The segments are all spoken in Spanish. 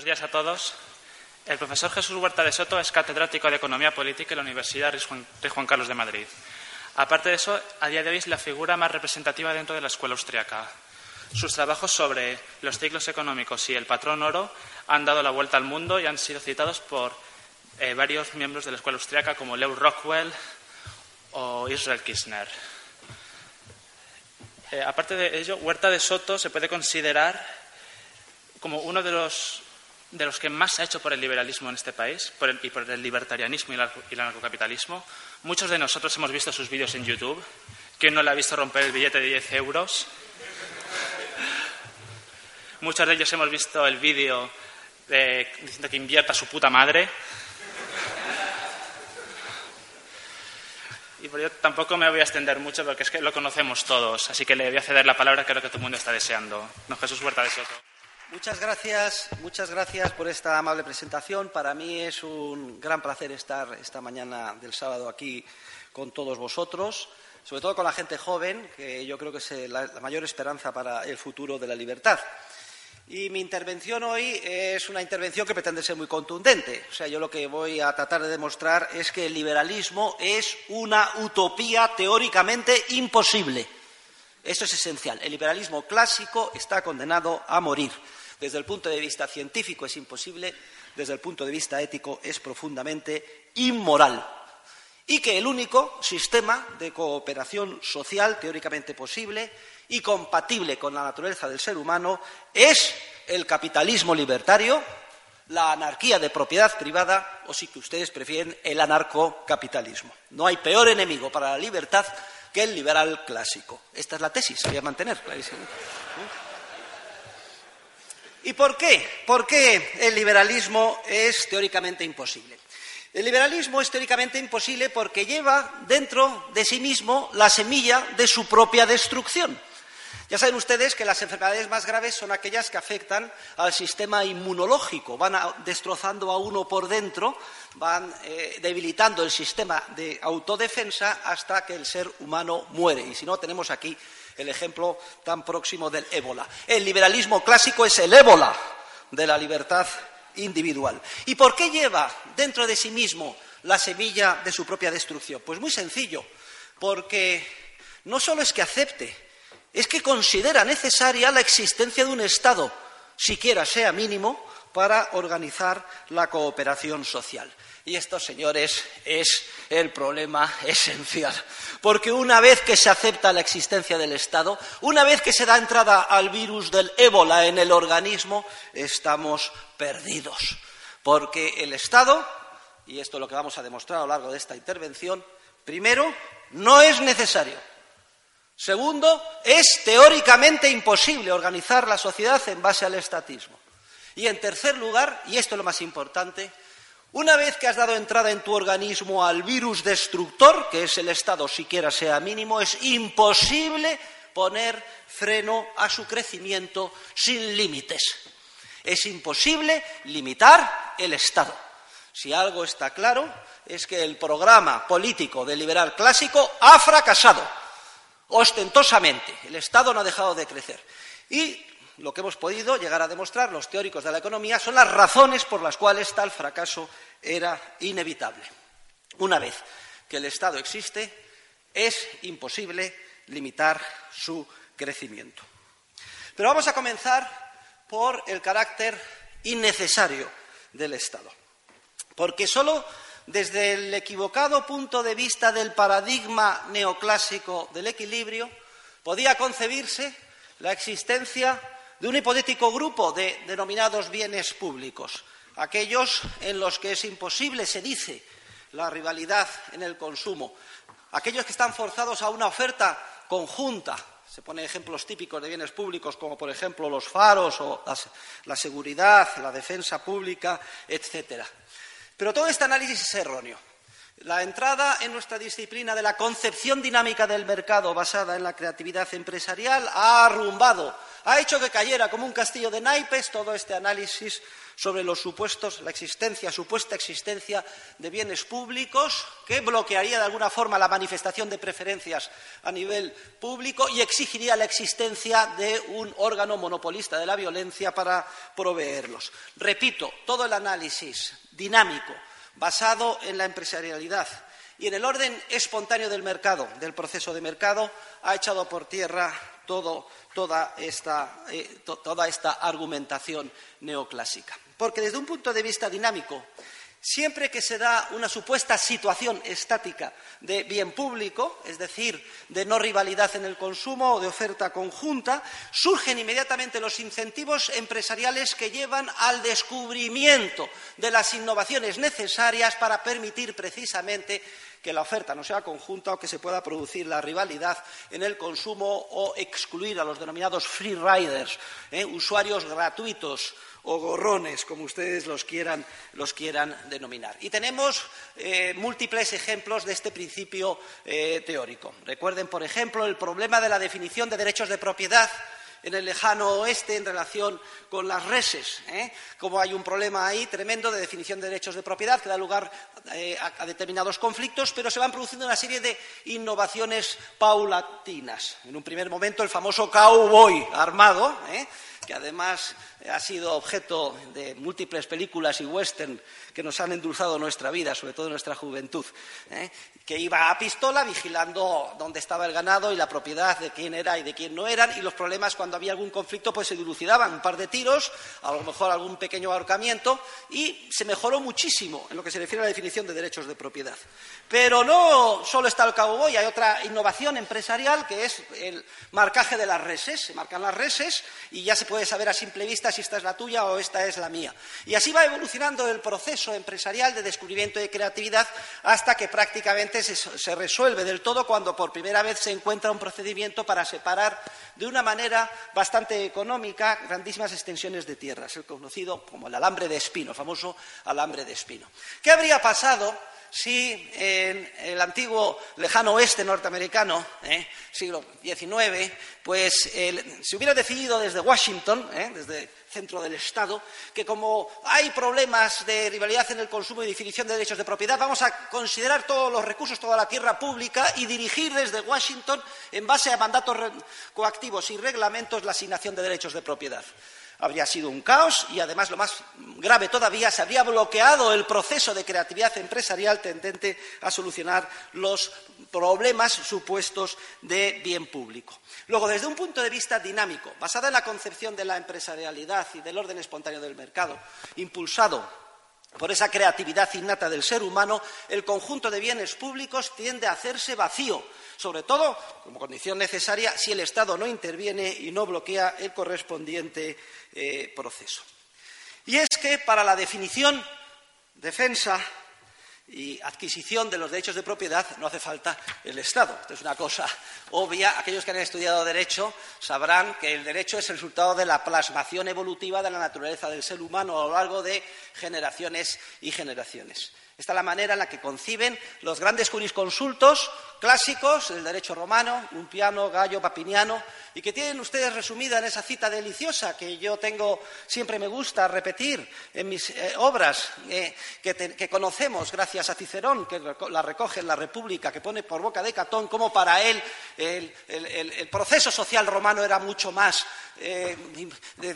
Buenos días a todos. El profesor Jesús Huerta de Soto es catedrático de Economía Política en la Universidad Rey Juan Carlos de Madrid. Aparte de eso, a día de hoy es la figura más representativa dentro de la escuela austriaca. Sus trabajos sobre los ciclos económicos y el patrón oro han dado la vuelta al mundo y han sido citados por eh, varios miembros de la escuela austriaca como Leo Rockwell o Israel Kirchner. Eh, aparte de ello, Huerta de Soto se puede considerar como uno de los, de los que más se ha hecho por el liberalismo en este país por el- y por el libertarianismo y el, y el anarcocapitalismo. Muchos de nosotros hemos visto sus vídeos en YouTube. ¿Quién no le ha visto romper el billete de 10 euros? Muchos de ellos hemos visto el vídeo de- diciendo que invierta su puta madre. Y por ello tampoco me voy a extender mucho porque es que lo conocemos todos. Así que le voy a ceder la palabra que creo que todo el mundo está deseando. Don Jesús Huerta de Soto. Muchas gracias, muchas gracias por esta amable presentación. Para mí es un gran placer estar esta mañana del sábado aquí con todos vosotros, sobre todo con la gente joven, que yo creo que es la, mayor esperanza para el futuro de la libertad. Y mi intervención hoy es una intervención que pretende ser muy contundente. O sea, yo lo que voy a tratar de demostrar es que el liberalismo es una utopía teóricamente imposible. Esto es esencial. El liberalismo clásico está condenado a morir. Desde el punto de vista científico es imposible, desde el punto de vista ético es profundamente inmoral. Y que el único sistema de cooperación social teóricamente posible y compatible con la naturaleza del ser humano es el capitalismo libertario, la anarquía de propiedad privada o, si que ustedes prefieren, el anarcocapitalismo. No hay peor enemigo para la libertad que el liberal clásico. Esta es la tesis, voy a mantener, clarísimo. ¿Y por qué? ¿Por qué el liberalismo es teóricamente imposible? El liberalismo es teóricamente imposible porque lleva dentro de sí mismo la semilla de su propia destrucción. Ya saben ustedes que las enfermedades más graves son aquellas que afectan al sistema inmunológico, van destrozando a uno por dentro, van eh, debilitando el sistema de autodefensa hasta que el ser humano muere. Y si no, tenemos aquí el ejemplo tan próximo del ébola. El liberalismo clásico es el ébola de la libertad individual. ¿Y por qué lleva dentro de sí mismo la semilla de su propia destrucción? Pues muy sencillo, porque no solo es que acepte, es que considera necesaria la existencia de un Estado, siquiera sea mínimo, para organizar la cooperación social. Y esto, señores, es el problema esencial. Porque una vez que se acepta la existencia del Estado, una vez que se da entrada al virus del ébola en el organismo, estamos perdidos. Porque el Estado, y esto es lo que vamos a demostrar a lo largo de esta intervención, primero, no es necesario. Segundo, es teóricamente imposible organizar la sociedad en base al estatismo. Y en tercer lugar, y esto es lo más importante, una vez que has dado entrada en tu organismo al virus destructor, que es el Estado siquiera sea mínimo, es imposible poner freno a su crecimiento sin límites. Es imposible limitar el Estado. Si algo está claro, es que el programa político del liberal clásico ha fracasado ostentosamente. El Estado no ha dejado de crecer. Y lo que hemos podido llegar a demostrar los teóricos de la economía son las razones por las cuales tal fracaso era inevitable. Una vez que el Estado existe, es imposible limitar su crecimiento. Pero vamos a comenzar por el carácter innecesario del Estado. Porque solo desde el equivocado punto de vista del paradigma neoclásico del equilibrio Podía concebirse la existencia de un hipotético grupo de denominados bienes públicos, aquellos en los que es imposible, se dice, la rivalidad en el consumo, aquellos que están forzados a una oferta conjunta. Se ponen ejemplos típicos de bienes públicos, como por ejemplo los faros o la seguridad, la defensa pública, etcétera. Pero todo este análisis es erróneo. La entrada en nuestra disciplina de la concepción dinámica del mercado basada en la creatividad empresarial ha arrumbado, ha hecho que cayera como un castillo de naipes todo este análisis sobre los supuestos, la existencia, supuesta existencia de bienes públicos que bloquearía de alguna forma la manifestación de preferencias a nivel público y exigiría la existencia de un órgano monopolista de la violencia para proveerlos. Repito, todo el análisis dinámico basado en la empresarialidad y en el orden espontáneo del mercado, del proceso de mercado, ha echado por tierra toda, esta, eh, toda esta argumentación neoclásica. Porque desde un punto de vista dinámico, Siempre que se da una supuesta situación estática de bien público, es decir, de no rivalidad en el consumo o de oferta conjunta, surgen inmediatamente los incentivos empresariales que llevan al descubrimiento de las innovaciones necesarias para permitir precisamente que la oferta no sea conjunta o que se pueda producir la rivalidad en el consumo o excluir a los denominados free riders, ¿eh? usuarios gratuitos o gorrones, como ustedes los quieran, denominar. Y tenemos eh, múltiples ejemplos de este principio eh, teórico. Recuerden, por ejemplo, el problema de la definición de derechos de propiedad en el lejano oeste en relación con las reses, ¿eh? como hay un problema ahí tremendo de definición de derechos de propiedad que da lugar a, determinados conflictos, pero se van produciendo una serie de innovaciones paulatinas. En un primer momento, el famoso cowboy armado, que además ha sido objeto de múltiples películas y western que nos han endulzado nuestra vida, sobre todo nuestra juventud, ¿eh? que iba a pistola vigilando dónde estaba el ganado y la propiedad de quién era y de quién no eran, y los problemas cuando había algún conflicto pues se dilucidaban, un par de tiros, a lo mejor algún pequeño ahorcamiento, y se mejoró muchísimo en lo que se refiere a la definición de derechos de propiedad. Pero no solo está el cowboy, hay otra innovación empresarial que es el marcaje de las reses. Se marcan las reses y ya se puede saber a simple vista si esta es la tuya o esta es la mía. Y así va evolucionando el proceso empresarial de descubrimiento de creatividad hasta que prácticamente se, resuelve del todo cuando por primera vez se encuentra un procedimiento para separar de una manera bastante económica grandísimas extensiones de tierras, el conocido como el alambre de espino, famoso alambre de espino. ¿Qué habría pasado si en el antiguo lejano oeste norteamericano, ¿eh? siglo XIX, pues se hubiera decidido desde Washington, ¿eh? desde el centro del Estado, que como hay problemas de rivalidad en el consumo y definición de derechos de propiedad, vamos a considerar todos los recursos, toda la tierra pública y dirigir desde Washington, en base a mandatos coactivos y reglamentos, la asignación de derechos de propiedad habría sido un caos y además lo más grave todavía se habría bloqueado el proceso de creatividad empresarial tendente a solucionar los problemas supuestos de bien público. Luego, desde un punto de vista dinámico, basada en la concepción de la empresarialidad y del orden espontáneo del mercado, impulsado por esa creatividad innata del ser humano, el conjunto de bienes públicos tiende a hacerse vacío, sobre todo como condición necesaria si el Estado no interviene y no bloquea el correspondiente eh, proceso. Y es que para la definición, defensa y adquisición de los derechos de propiedad no hace falta el Estado. Esto es una cosa obvia. Aquellos que han estudiado Derecho sabrán que el derecho es el resultado de la plasmación evolutiva de la naturaleza del ser humano a lo largo de generaciones y generaciones. Esta es la manera en la que conciben los grandes jurisconsultos clásicos del derecho romano, un piano, gallo, papiniano, y que tienen ustedes resumida en esa cita deliciosa que yo tengo, siempre me gusta repetir en mis eh, obras, eh, que, conocemos gracias a Cicerón, que la recoge en la República, que pone por boca de Catón como para él el, proceso social romano era mucho más eh,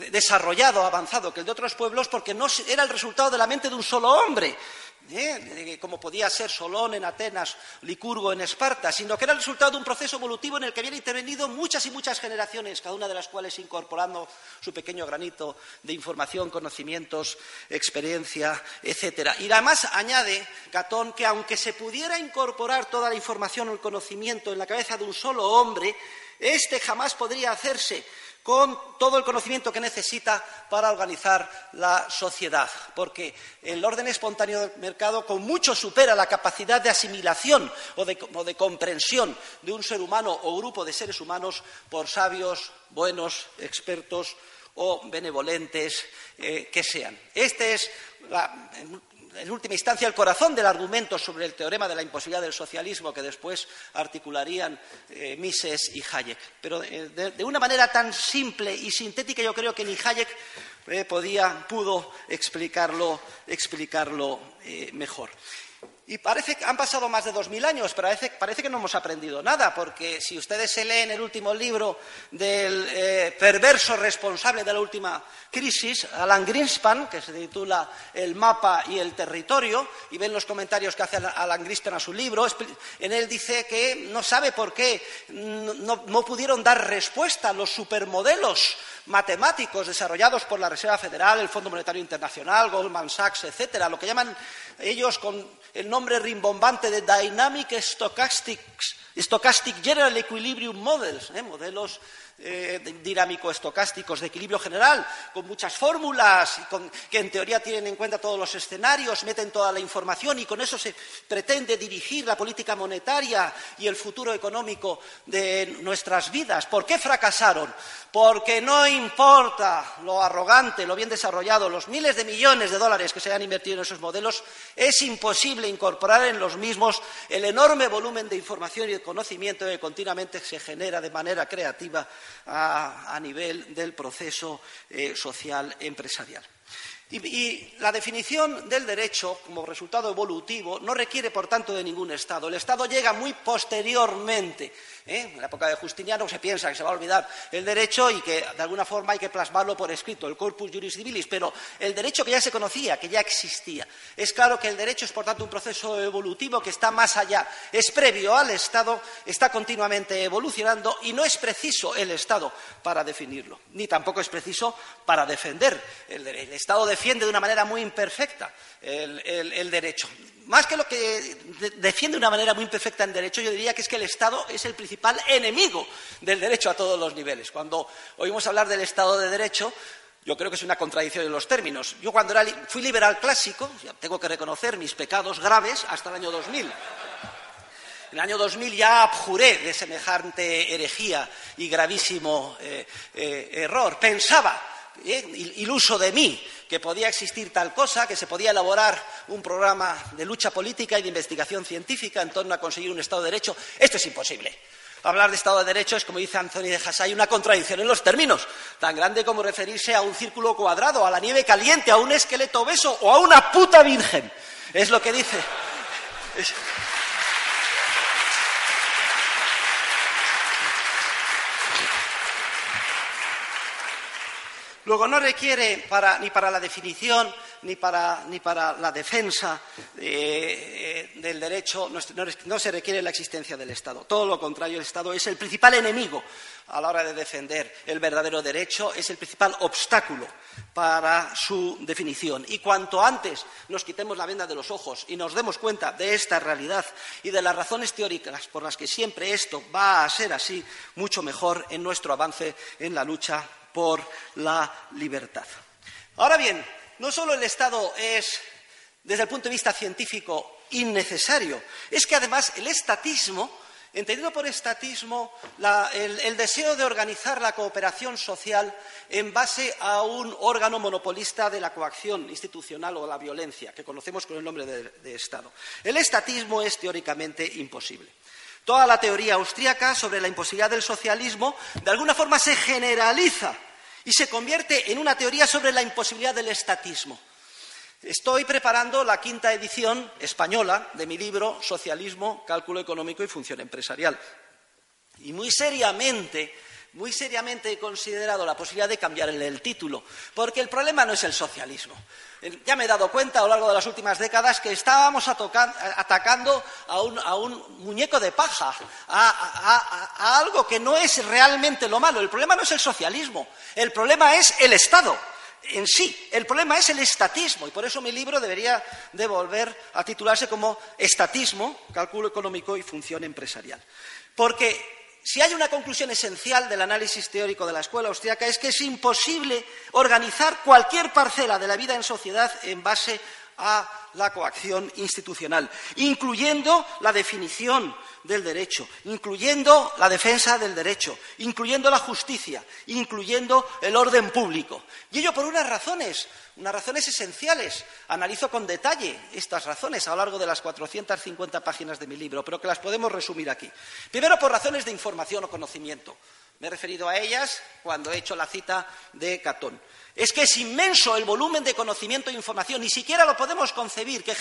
desarrollado, avanzado que el de otros pueblos, porque no era el resultado de la mente de un solo hombre ¿eh? como podía ser Solón en Atenas, Licurgo en Esparta, sino que era el resultado de un proceso evolutivo en el que habían intervenido muchas y muchas generaciones, cada una de las cuales incorporando su pequeño granito de información, conocimientos, experiencia, etcétera. Y además añade Catón que aunque se pudiera incorporar toda la información o el conocimiento en la cabeza de un solo hombre, Este jamás podría hacerse con todo el conocimiento que necesita para organizar la sociedad, porque el orden espontáneo del mercado con mucho supera la capacidad de asimilación o de, comprensión de un ser humano o grupo de seres humanos por sabios, buenos, expertos o benevolentes eh, que sean. Este es la, en última instancia, el corazón del argumento sobre el teorema de la imposibilidad del socialismo que después articularían eh, Mises y Hayek. Pero eh, de, una manera tan simple y sintética, yo creo que ni Hayek eh, podía, pudo explicarlo, explicarlo mejor. Y parece que han pasado más de dos mil años, pero parece, que no hemos aprendido nada, porque si ustedes se leen el último libro del eh, perverso responsable de la última crisis, Alan Greenspan, que se titula El mapa y el territorio, y ven los comentarios que hace Alan Greenspan a su libro, en él dice que no sabe por qué no pudieron dar respuesta a los supermodelos matemáticos desarrollados por la Reserva Federal, el Fondo Monetario Internacional, Goldman Sachs, etcétera, lo que llaman ellos con el nombre rimbombante de Dynamic Stochastic, General Equilibrium Models, ¿eh? modelos eh, dinámico-estocásticos de equilibrio general, con muchas fórmulas que en teoría tienen en cuenta todos los escenarios, meten toda la información y con eso se pretende dirigir la política monetaria y el futuro económico de nuestras vidas. ¿Por qué fracasaron? Porque no importa lo arrogante, lo bien desarrollado, los miles de millones de dólares que se han invertido en esos modelos, es imposible incorporar en los mismos el enorme volumen de información y de conocimiento que continuamente se genera de manera creativa a, nivel del proceso eh, social empresarial. Y, la definición del derecho como resultado evolutivo no requiere, por tanto, de ningún Estado. El Estado llega muy posteriormente. ¿Eh? En la época de Justiniano se piensa que se va a olvidar el derecho y que, de alguna forma, hay que plasmarlo por escrito, el corpus juris civilis, pero el derecho que ya se conocía, que ya existía. Es claro que el derecho es, por tanto, un proceso evolutivo que está más allá. Es previo al Estado, está continuamente evolucionando y no es preciso el Estado para definirlo, ni tampoco es preciso para defender el, el Estado defiende de una manera muy imperfecta el, derecho. Más que lo que defiende de una manera muy imperfecta el derecho, yo diría que es que el Estado es el principal enemigo del derecho a todos los niveles. Cuando oímos hablar del Estado de Derecho, yo creo que es una contradicción en los términos. Yo cuando fui liberal clásico, tengo que reconocer mis pecados graves hasta el año 2000. En el año 2000 ya abjuré de semejante herejía y gravísimo eh, eh, error. Pensaba, eh, iluso de mí, que podía existir tal cosa, que se podía elaborar un programa de lucha política y de investigación científica en torno a conseguir un Estado de Derecho. Esto es imposible. Hablar de Estado de Derecho es, como dice Anthony de Hassay, una contradicción en los términos, tan grande como referirse a un círculo cuadrado, a la nieve caliente, a un esqueleto obeso o a una puta virgen. Es lo que dice. Luego, no requiere ni para la definición ni para, la defensa eh, del derecho, no, se requiere la existencia del Estado. Todo lo contrario, el Estado es el principal enemigo a la hora de defender el verdadero derecho, es el principal obstáculo para su definición. Y cuanto antes nos quitemos la venda de los ojos y nos demos cuenta de esta realidad y de las razones teóricas por las que siempre esto va a ser así, mucho mejor en nuestro avance en la lucha por la libertad. Ahora bien, no solo el Estado es, desde el punto de vista científico, innecesario, es que además el estatismo, entendido por estatismo el, deseo de organizar la cooperación social en base a un órgano monopolista de la coacción institucional o la violencia, que conocemos con el nombre de Estado. El estatismo es teóricamente imposible. Toda la teoría austríaca sobre la imposibilidad del socialismo de alguna forma se generaliza y se convierte en una teoría sobre la imposibilidad del estatismo. Estoy preparando la quinta edición española de mi libro Socialismo, Cálculo Económico y Función Empresarial. Y muy seriamente muy seriamente he considerado la posibilidad de cambiarle el título, porque el problema no es el socialismo. Ya me he dado cuenta a lo largo de las últimas décadas que estábamos atacando a un, muñeco de paja, a, algo que no es realmente lo malo. El problema no es el socialismo, el problema es el Estado en sí. El problema es el estatismo y por eso mi libro debería de volver a titularse como Estatismo, Cálculo Económico y Función Empresarial. Porque si hay una conclusión esencial del análisis teórico de la escuela austriaca es que es imposible organizar cualquier parcela de la vida en sociedad en base a la coacción institucional, incluyendo la definición del derecho, incluyendo la defensa del derecho, incluyendo la justicia, incluyendo el orden público. Y ello por unas razones, unas razones esenciales. Analizo con detalle estas razones a lo largo de las 450 páginas de mi libro, pero que las podemos resumir aquí. Primero, por razones de información o conocimiento. Me he referido a ellas cuando he hecho la cita de Catón. Es que es inmenso el volumen de conocimiento e información, ni siquiera lo podemos concebir, que,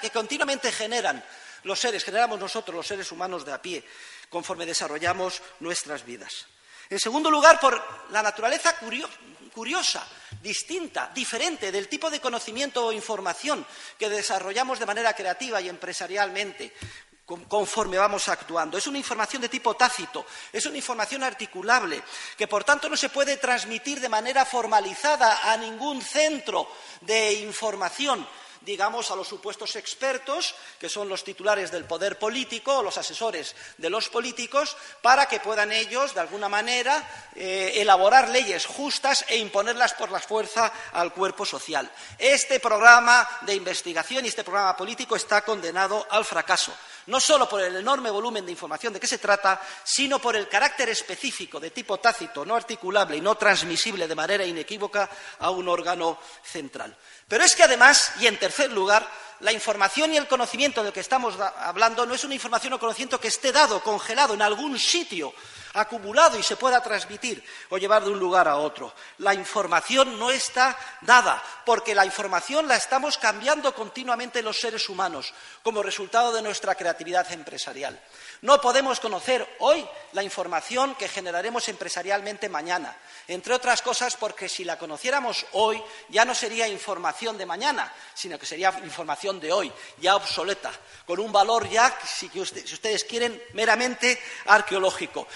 que continuamente generan los seres, generamos nosotros, los seres humanos de a pie, conforme desarrollamos nuestras vidas. En segundo lugar, por la naturaleza curiosa, distinta, diferente del tipo de conocimiento o información que desarrollamos de manera creativa y empresarialmente conforme vamos actuando. Es una información de tipo tácito, es una información articulable, que por tanto no se puede transmitir de manera formalizada a ningún centro de información, digamos, a los supuestos expertos, que son los titulares del poder político o los asesores de los políticos, para que puedan ellos, de alguna manera, eh, elaborar leyes justas e imponerlas por la fuerza al cuerpo social. Este programa de investigación y este programa político está condenado al fracaso no solo por el enorme volumen de información de que se trata, sino por el carácter específico de tipo tácito, no articulable y no transmisible de manera inequívoca a un órgano central. Pero es que además, y en tercer lugar, la información y el conocimiento del que estamos hablando no es una información o conocimiento que esté dado, congelado en algún sitio, acumulado y se pueda transmitir o llevar de un lugar a otro. La información no está dada, porque la información la estamos cambiando continuamente los seres humanos como resultado de nuestra creatividad empresarial. No podemos conocer hoy la información que generaremos empresarialmente mañana, entre otras cosas porque si la conociéramos hoy ya no sería información de mañana, sino que sería información de hoy, ya obsoleta, con un valor ya, si ustedes quieren, meramente arqueológico.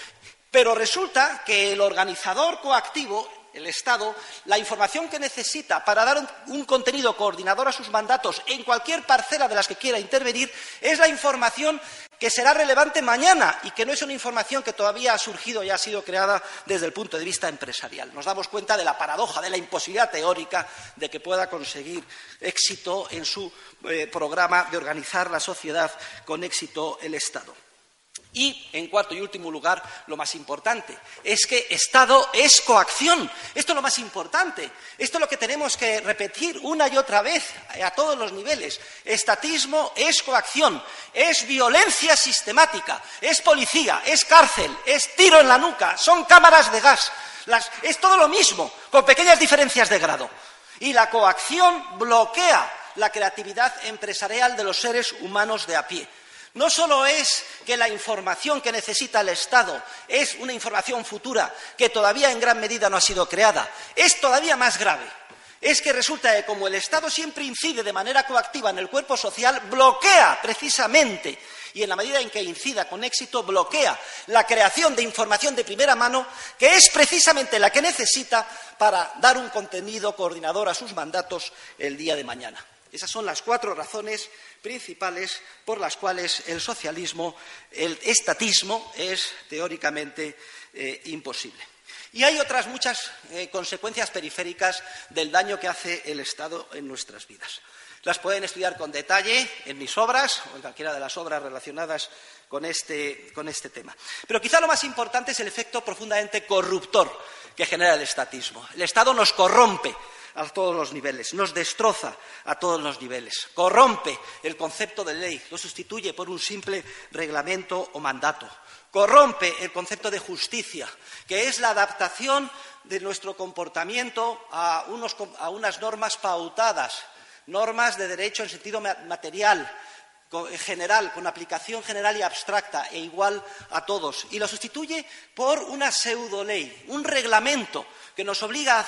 Pero resulta que el organizador coactivo, el Estado, la información que necesita para dar un, contenido coordinador a sus mandatos en cualquier parcela de las que quiera intervenir es la información que será relevante mañana y que no es una información que todavía ha surgido y ha sido creada desde el punto de vista empresarial. Nos damos cuenta de la paradoja, de la imposibilidad teórica de que pueda conseguir éxito en su eh, programa de organizar la sociedad con éxito el Estado. Y, en cuarto y último lugar, lo más importante, es que Estado es coacción. Esto es lo más importante. Esto es lo que tenemos que repetir una y otra vez a todos los niveles. Estatismo es coacción, es violencia sistemática, es policía, es cárcel, es tiro en la nuca, son cámaras de gas. es todo lo mismo, con pequeñas diferencias de grado. Y la coacción bloquea la creatividad empresarial de los seres humanos de a pie. No solo es que la información que necesita el Estado es una información futura que todavía en gran medida no ha sido creada, es todavía más grave. Es que resulta que como el Estado siempre incide de manera coactiva en el cuerpo social, bloquea precisamente y en la medida en que incida con éxito, bloquea la creación de información de primera mano, que es precisamente la que necesita para dar un contenido coordinador a sus mandatos el día de mañana. Esas son las cuatro razones principales por las cuales el socialismo, el estatismo, es teóricamente eh, imposible. Y hay otras muchas eh, consecuencias periféricas del daño que hace el Estado en nuestras vidas. Las pueden estudiar con detalle en mis obras o en cualquiera de las obras relacionadas con este, con este tema. Pero quizá lo más importante es el efecto profundamente corruptor que genera el estatismo. El Estado nos corrompe a todos los niveles, nos destroza a todos los niveles, corrompe el concepto de ley, lo sustituye por un simple reglamento o mandato, corrompe el concepto de justicia, que es la adaptación de nuestro comportamiento a, unas normas pautadas, normas de derecho en sentido material, general, con aplicación general y abstracta e igual a todos, y lo sustituye por una pseudo ley, un reglamento que nos obliga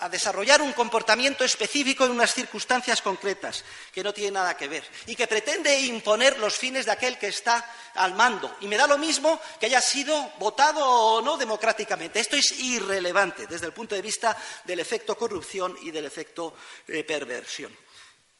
a, desarrollar un comportamiento específico en unas circunstancias concretas que no tiene nada que ver y que pretende imponer los fines de aquel que está al mando. Y me da lo mismo que haya sido votado o no democráticamente. Esto es irrelevante desde el punto de vista del efecto corrupción y del efecto eh, perversión.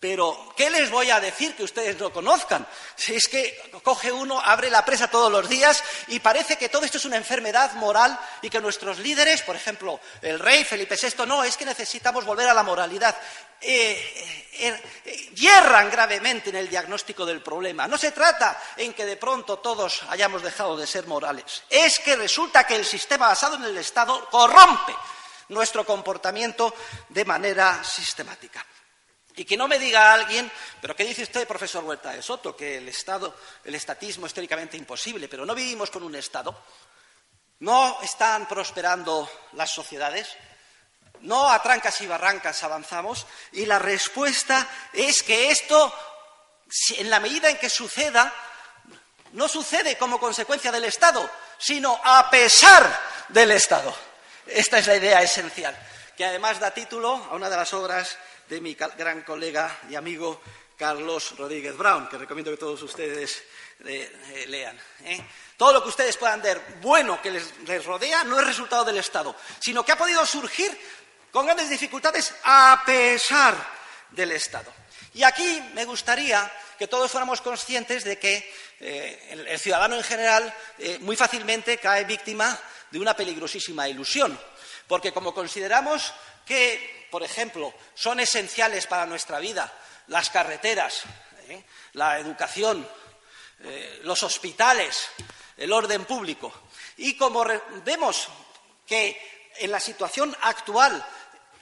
Pero, ¿qué les voy a decir que ustedes no conozcan? Si es que coge uno, abre la presa todos los días y parece que todo esto es una enfermedad moral y que nuestros líderes, por ejemplo, el rey Felipe VI, no, es que necesitamos volver a la moralidad. Eh, eh, eh, hierran gravemente en el diagnóstico del problema. No se trata en que de pronto todos hayamos dejado de ser morales. Es que resulta que el sistema basado en el Estado corrompe nuestro comportamiento de manera sistemática. Y que no me diga alguien, pero ¿qué dice usted, profesor Huerta de Soto? Que el Estado, el estatismo es teóricamente imposible, pero no vivimos con un Estado. No están prosperando las sociedades. No a trancas y barrancas avanzamos. Y la respuesta es que esto, en la medida en que suceda, no sucede como consecuencia del Estado, sino a pesar del Estado. Esta es la idea esencial, que además da título a una de las obras de mi gran colega y amigo Carlos Rodríguez Brown, que recomiendo que todos ustedes eh, lean. ¿eh? Todo lo que ustedes puedan ver bueno que les, rodea no es resultado del Estado, sino que ha podido surgir con grandes dificultades a pesar del Estado. Y aquí me gustaría que todos fuéramos conscientes de que eh, el, ciudadano en general muy fácilmente cae víctima de una peligrosísima ilusión, porque como consideramos que, por ejemplo, son esenciales para nuestra vida las carreteras, ¿eh? la educación, eh, los hospitales, el orden público. Y como vemos que en la situación actual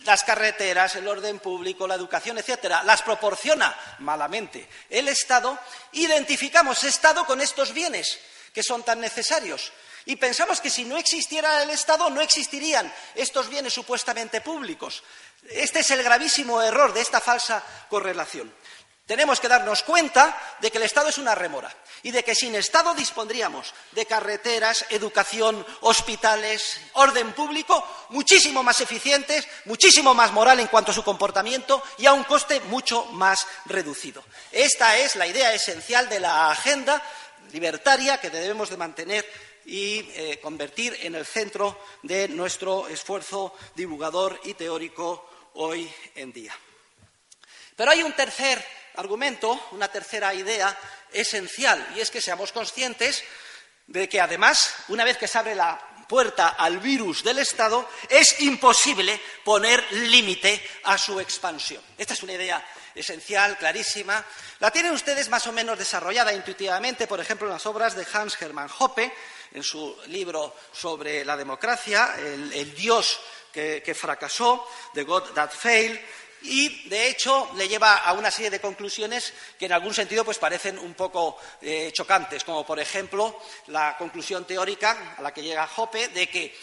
las carreteras, el orden público, la educación, etcétera, las proporciona malamente el Estado, identificamos Estado con estos bienes que son tan necesarios. Y pensamos que si no existiera el Estado no existirían estos bienes supuestamente públicos. Este es el gravísimo error de esta falsa correlación. Tenemos que darnos cuenta de que el Estado es una remora y de que sin Estado dispondríamos de carreteras, educación, hospitales, orden público muchísimo más eficientes, muchísimo más moral en cuanto a su comportamiento y a un coste mucho más reducido. Esta es la idea esencial de la agenda libertaria que debemos de mantener y eh, convertir en el centro de nuestro esfuerzo divulgador y teórico hoy en día. Pero hay un tercer argumento, una tercera idea esencial, y es que seamos conscientes de que, además, una vez que se abre la puerta al virus del Estado, es imposible poner límite a su expansión. Esta es una idea esencial, clarísima. La tienen ustedes más o menos desarrollada intuitivamente, por ejemplo, en las obras de Hans Hermann Hoppe, en su libro sobre la democracia, El, Dios que, fracasó, The God That Failed, y de hecho le lleva a una serie de conclusiones que en algún sentido pues parecen un poco eh, chocantes, como por ejemplo la conclusión teórica a la que llega Hoppe de que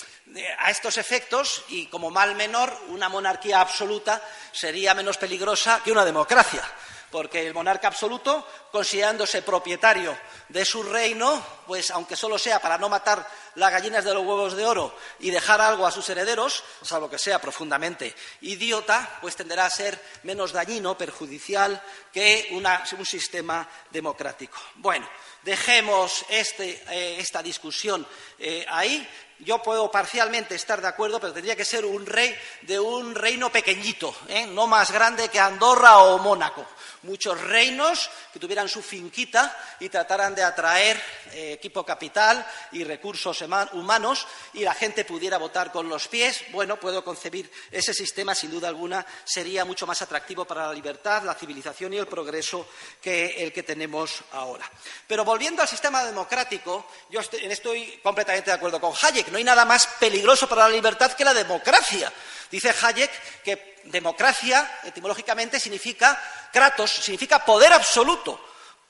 a estos efectos y como mal menor una monarquía absoluta sería menos peligrosa que una democracia porque el monarca absoluto, considerándose propietario de su reino, pues aunque solo sea para no matar las gallinas de los huevos de oro y dejar algo a sus herederos, salvo que sea profundamente idiota, pues tenderá a ser menos dañino, perjudicial que un sistema democrático. Bueno, dejemos este, eh, esta discusión eh, ahí. Yo puedo parcialmente estar de acuerdo, pero tendría que ser un rey de un reino pequeñito, ¿eh? no más grande que Andorra o Mónaco muchos reinos que tuvieran su finquita y trataran de atraer eh, equipo capital y recursos humanos y la gente pudiera votar con los pies. Bueno, puedo concebir ese sistema, sin duda alguna, sería mucho más atractivo para la libertad, la civilización y el progreso que el que tenemos ahora. Pero volviendo al sistema democrático, yo estoy completamente de acuerdo con Hayek. No hay nada más peligroso para la libertad que la democracia. Dice Hayek que democracia, etimológicamente, significa kratos, significa poder absoluto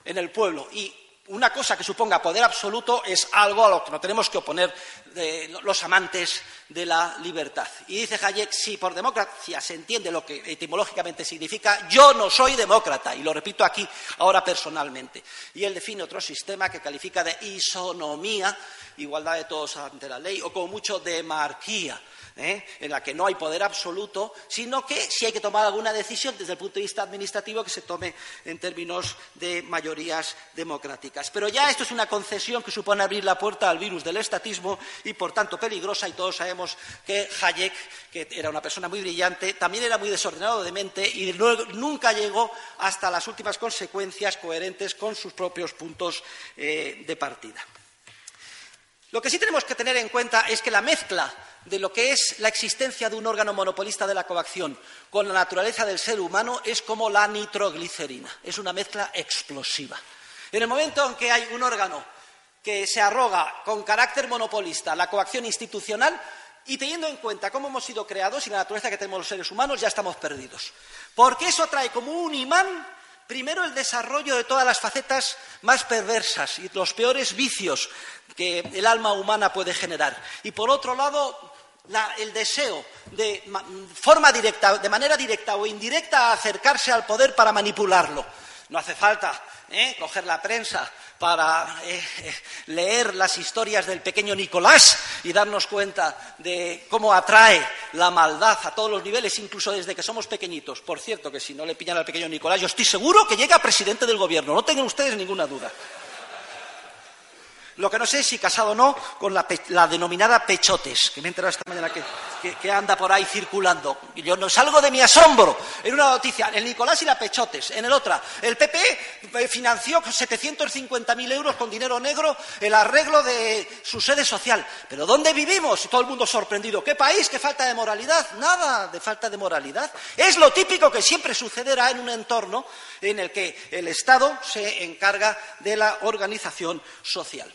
en el pueblo. Y una cosa que suponga poder absoluto es algo a lo que no tenemos que oponer los amantes de la libertad. Y dice Hayek, si por democracia se entiende lo que etimológicamente significa, yo no soy demócrata, y lo repito aquí ahora personalmente. Y él define otro sistema que califica de isonomía, igualdad de todos ante la ley, o como mucho de marquía ¿eh? en la que no hay poder absoluto, sino que si hay que tomar alguna decisión desde el punto de vista administrativo que se tome en términos de mayorías democráticas. Pero ya esto es una concesión que supone abrir la puerta al virus del estatismo y por tanto peligrosa y todos sabemos que Hayek, que era una persona muy brillante, también era muy desordenado de mente y nunca llegó hasta las últimas consecuencias coherentes con sus propios puntos eh, de partida. Lo que sí tenemos que tener en cuenta es que la mezcla de lo que es la existencia de un órgano monopolista de la coacción con la naturaleza del ser humano es como la nitroglicerina. Es una mezcla explosiva. En el momento en que hay un órgano que se arroga con carácter monopolista la coacción institucional y teniendo en cuenta cómo hemos sido creados y la naturaleza que tenemos los seres humanos, ya estamos perdidos. Porque eso trae como un imán Primero, el desarrollo de todas las facetas más perversas y los peores vicios que el alma humana puede generar. Y por otro lado, el deseo de forma directa, de manera directa o indirecta, acercarse al poder para manipularlo. No hace falta ¿eh? coger la prensa para eh, eh, leer las historias del pequeño Nicolás y darnos cuenta de cómo atrae la maldad a todos los niveles, incluso desde que somos pequeñitos. Por cierto, que si no le pillan al pequeño Nicolás, yo estoy seguro que llega presidente del gobierno, no tengan ustedes ninguna duda. Lo que no sé es si casado o no con la, denominada pechotes, que me he enterado esta mañana que, anda por ahí circulando. Y yo no salgo de mi asombro. En una noticia, el Nicolás y la pechotes. En el otra, el PP eh, financió con 750.000 euros con dinero negro el arreglo de su sede social. ¿Pero dónde vivimos? Todo el mundo sorprendido. ¿Qué país? ¿Qué falta de moralidad? Nada de falta de moralidad. Es lo típico que siempre sucederá en un entorno en el que el Estado se encarga de la organización social.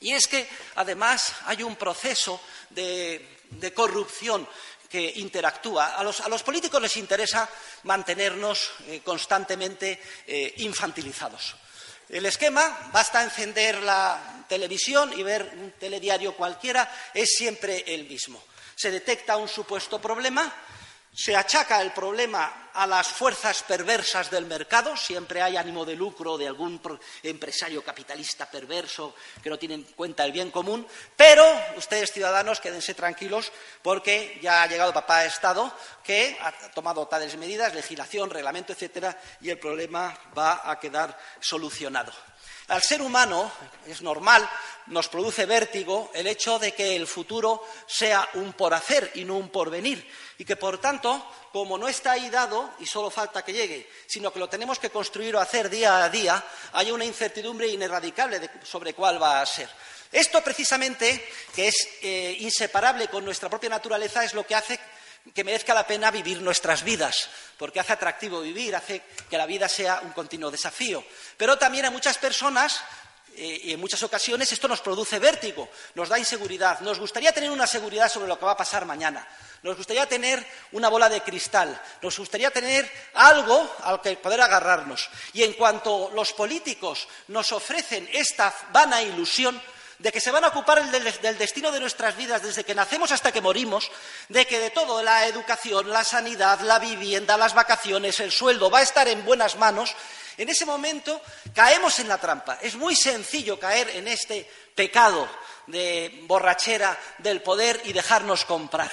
Y es que, además, hay un proceso de, corrupción que interactúa. A los, políticos les interesa mantenernos eh, constantemente eh, infantilizados. El esquema, basta encender la televisión y ver un telediario cualquiera, es siempre el mismo. Se detecta un supuesto problema, se achaca el problema a las fuerzas perversas del mercado, siempre hay ánimo de lucro de algún empresario capitalista perverso que no tiene en cuenta el bien común, pero ustedes ciudadanos quédense tranquilos porque ya ha llegado papá Estado que ha tomado tales medidas, legislación, reglamento, etcétera, y el problema va a quedar solucionado. Al ser humano, es normal, nos produce vértigo el hecho de que el futuro sea un por hacer y no un porvenir, y que, por tanto, como no está ahí dado y solo falta que llegue, sino que lo tenemos que construir o hacer día a día, hay una incertidumbre ineradicable sobre cuál va a ser. Esto, precisamente, que es eh, inseparable con nuestra propia naturaleza, es lo que hace que merezca la pena vivir nuestras vidas, porque hace atractivo vivir, hace que la vida sea un continuo desafío. Pero también a muchas personas eh, y en muchas ocasiones esto nos produce vértigo, nos da inseguridad. Nos gustaría tener una seguridad sobre lo que va a pasar mañana. Nos gustaría tener una bola de cristal. Nos gustaría tener algo al que poder agarrarnos. Y en cuanto los políticos nos ofrecen esta vana ilusión, de que se van a ocupar del, destino de nuestras vidas desde que nacemos hasta que morimos, de que de todo, la educación, la sanidad, la vivienda, las vacaciones, el sueldo, va a estar en buenas manos, en ese momento caemos en la trampa. Es muy sencillo caer en este pecado de borrachera del poder y dejarnos comprar.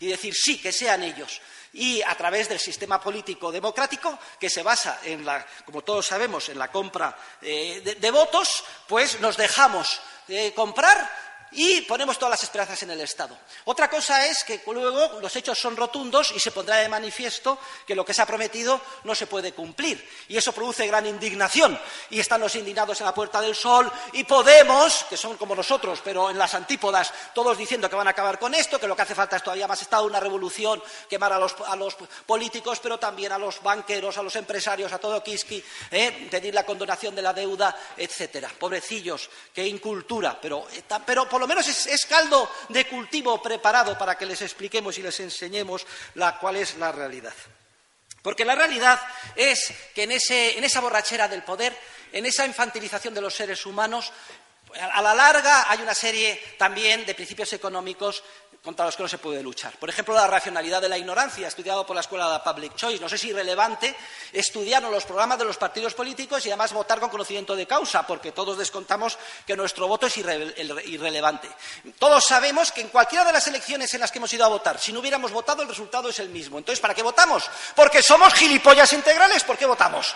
Y decir, sí, que sean ellos y a través del sistema político democrático que se basa en la, como todos sabemos, en la compra eh, de, votos, pues nos dejamos de comprar y ponemos todas las esperanzas en el Estado. Otra cosa es que luego los hechos son rotundos y se pondrá de manifiesto que lo que se ha prometido no se puede cumplir. Y eso produce gran indignación. Y están los indignados en la Puerta del Sol y Podemos, que son como nosotros, pero en las antípodas, todos diciendo que van a acabar con esto, que lo que hace falta es todavía más Estado, una revolución, quemar a los, políticos, pero también a los banqueros, a los empresarios, a todo Kiski, ¿eh? pedir la condonación de la deuda, etcétera. Pobrecillos, qué incultura, pero, eh, pero lo menos es, caldo de cultivo preparado para que les expliquemos y les enseñemos cuál es la realidad. Porque la realidad es que en, en esa borrachera del poder, en esa infantilización de los seres humanos, a la larga hay una serie también de principios económicos contra los que no se puede luchar. Por ejemplo, la racionalidad de la ignorancia, estudiado por la Escuela de Public Choice. No sé si relevante estudiar los programas de los partidos políticos y además votar con conocimiento de causa, porque todos descontamos que nuestro voto es irrelevante. Todos sabemos que en cualquiera de las elecciones en las que hemos ido a votar, si no hubiéramos votado, el resultado es el mismo. Entonces, ¿para qué votamos? Porque somos gilipollas integrales, ¿por qué votamos?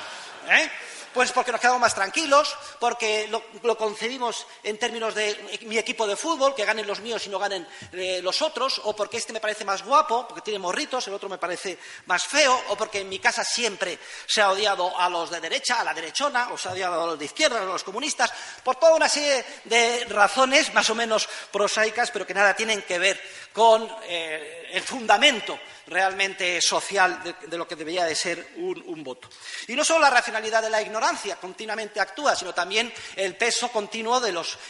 ¿Eh? Pues porque nos quedamos más tranquilos, porque lo, concebimos en términos de mi equipo de fútbol, que ganen los míos y no ganen eh, los otros, o porque este me parece más guapo, porque tiene morritos, el otro me parece más feo, o porque en mi casa siempre se ha odiado a los de derecha, a la derechona, o se ha odiado a los de izquierda, a los comunistas, por toda una serie de razones más o menos prosaicas, pero que nada tienen que ver con eh, el fundamento realmente social de, lo que debería de ser un, voto. Y no solo la racionalidad de la ignorancia continuamente actúa, sino también el peso continuo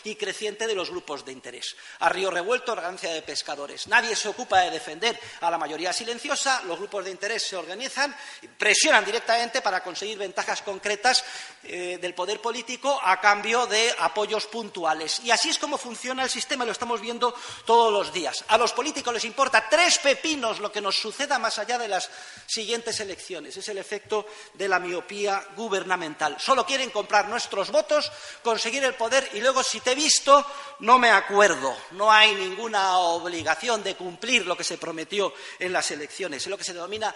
y creciente de los grupos de interés. A río revuelto, ganancia de pescadores. Nadie se ocupa de defender a la mayoría silenciosa, los grupos de interés se organizan, presionan directamente para conseguir ventajas concretas eh, del poder político a cambio de apoyos puntuales. Y así es como funciona el sistema, lo estamos viendo todos los días. A los políticos les importa tres pepinos lo que nos suceda más allá de las siguientes elecciones. Es el efecto de la miopía gubernamental. Solo quieren comprar nuestros votos, conseguir el poder y luego, si te he visto, no me acuerdo. No hay ninguna obligación de cumplir lo que se prometió en las elecciones. Es lo que se denomina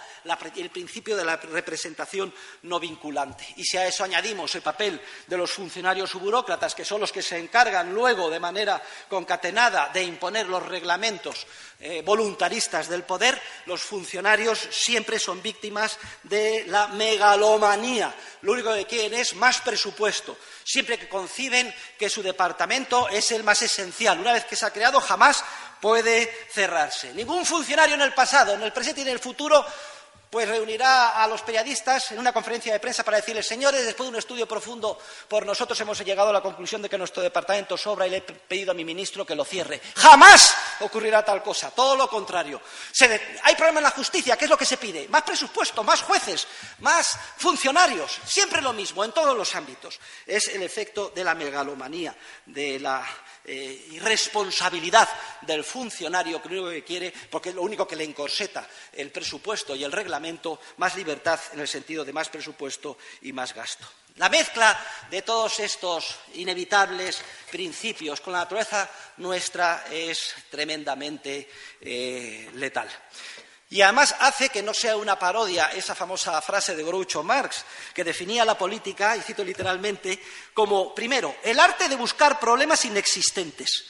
el principio de la representación no vinculante. Y si a eso añadimos el papel de los funcionarios o burócratas, que son los que se encargan luego de manera concatenada de imponer los reglamentos eh, voluntaristas del poder, los funcionarios siempre son víctimas de la megalomanía. Lo único que quieren es más presupuesto. Siempre que conciben que su departamento es el más esencial. Una vez que se ha creado, jamás puede cerrarse. Ningún funcionario en el pasado, en el presente y en el futuro pues reunirá a los periodistas en una conferencia de prensa para decirles, señores, después de un estudio profundo por nosotros hemos llegado a la conclusión de que nuestro departamento sobra y le he pedido a mi ministro que lo cierre. Jamás ocurrirá tal cosa, todo lo contrario. Hay problema en la justicia, ¿qué es lo que se pide? Más presupuesto, más jueces, más funcionarios, siempre lo mismo, en todos los ámbitos. Es el efecto de la megalomanía, de la eh, irresponsabilidad del funcionario que lo único que quiere, porque es lo único que le encorseta el presupuesto y el reglamento, más libertad en el sentido de más presupuesto y más gasto. La mezcla de todos estos inevitables principios con la naturaleza nuestra es tremendamente eh, letal. Y además hace que no sea una parodia esa famosa frase de Groucho Marx, que definía la política, y cito literalmente, como, primero, el arte de buscar problemas inexistentes.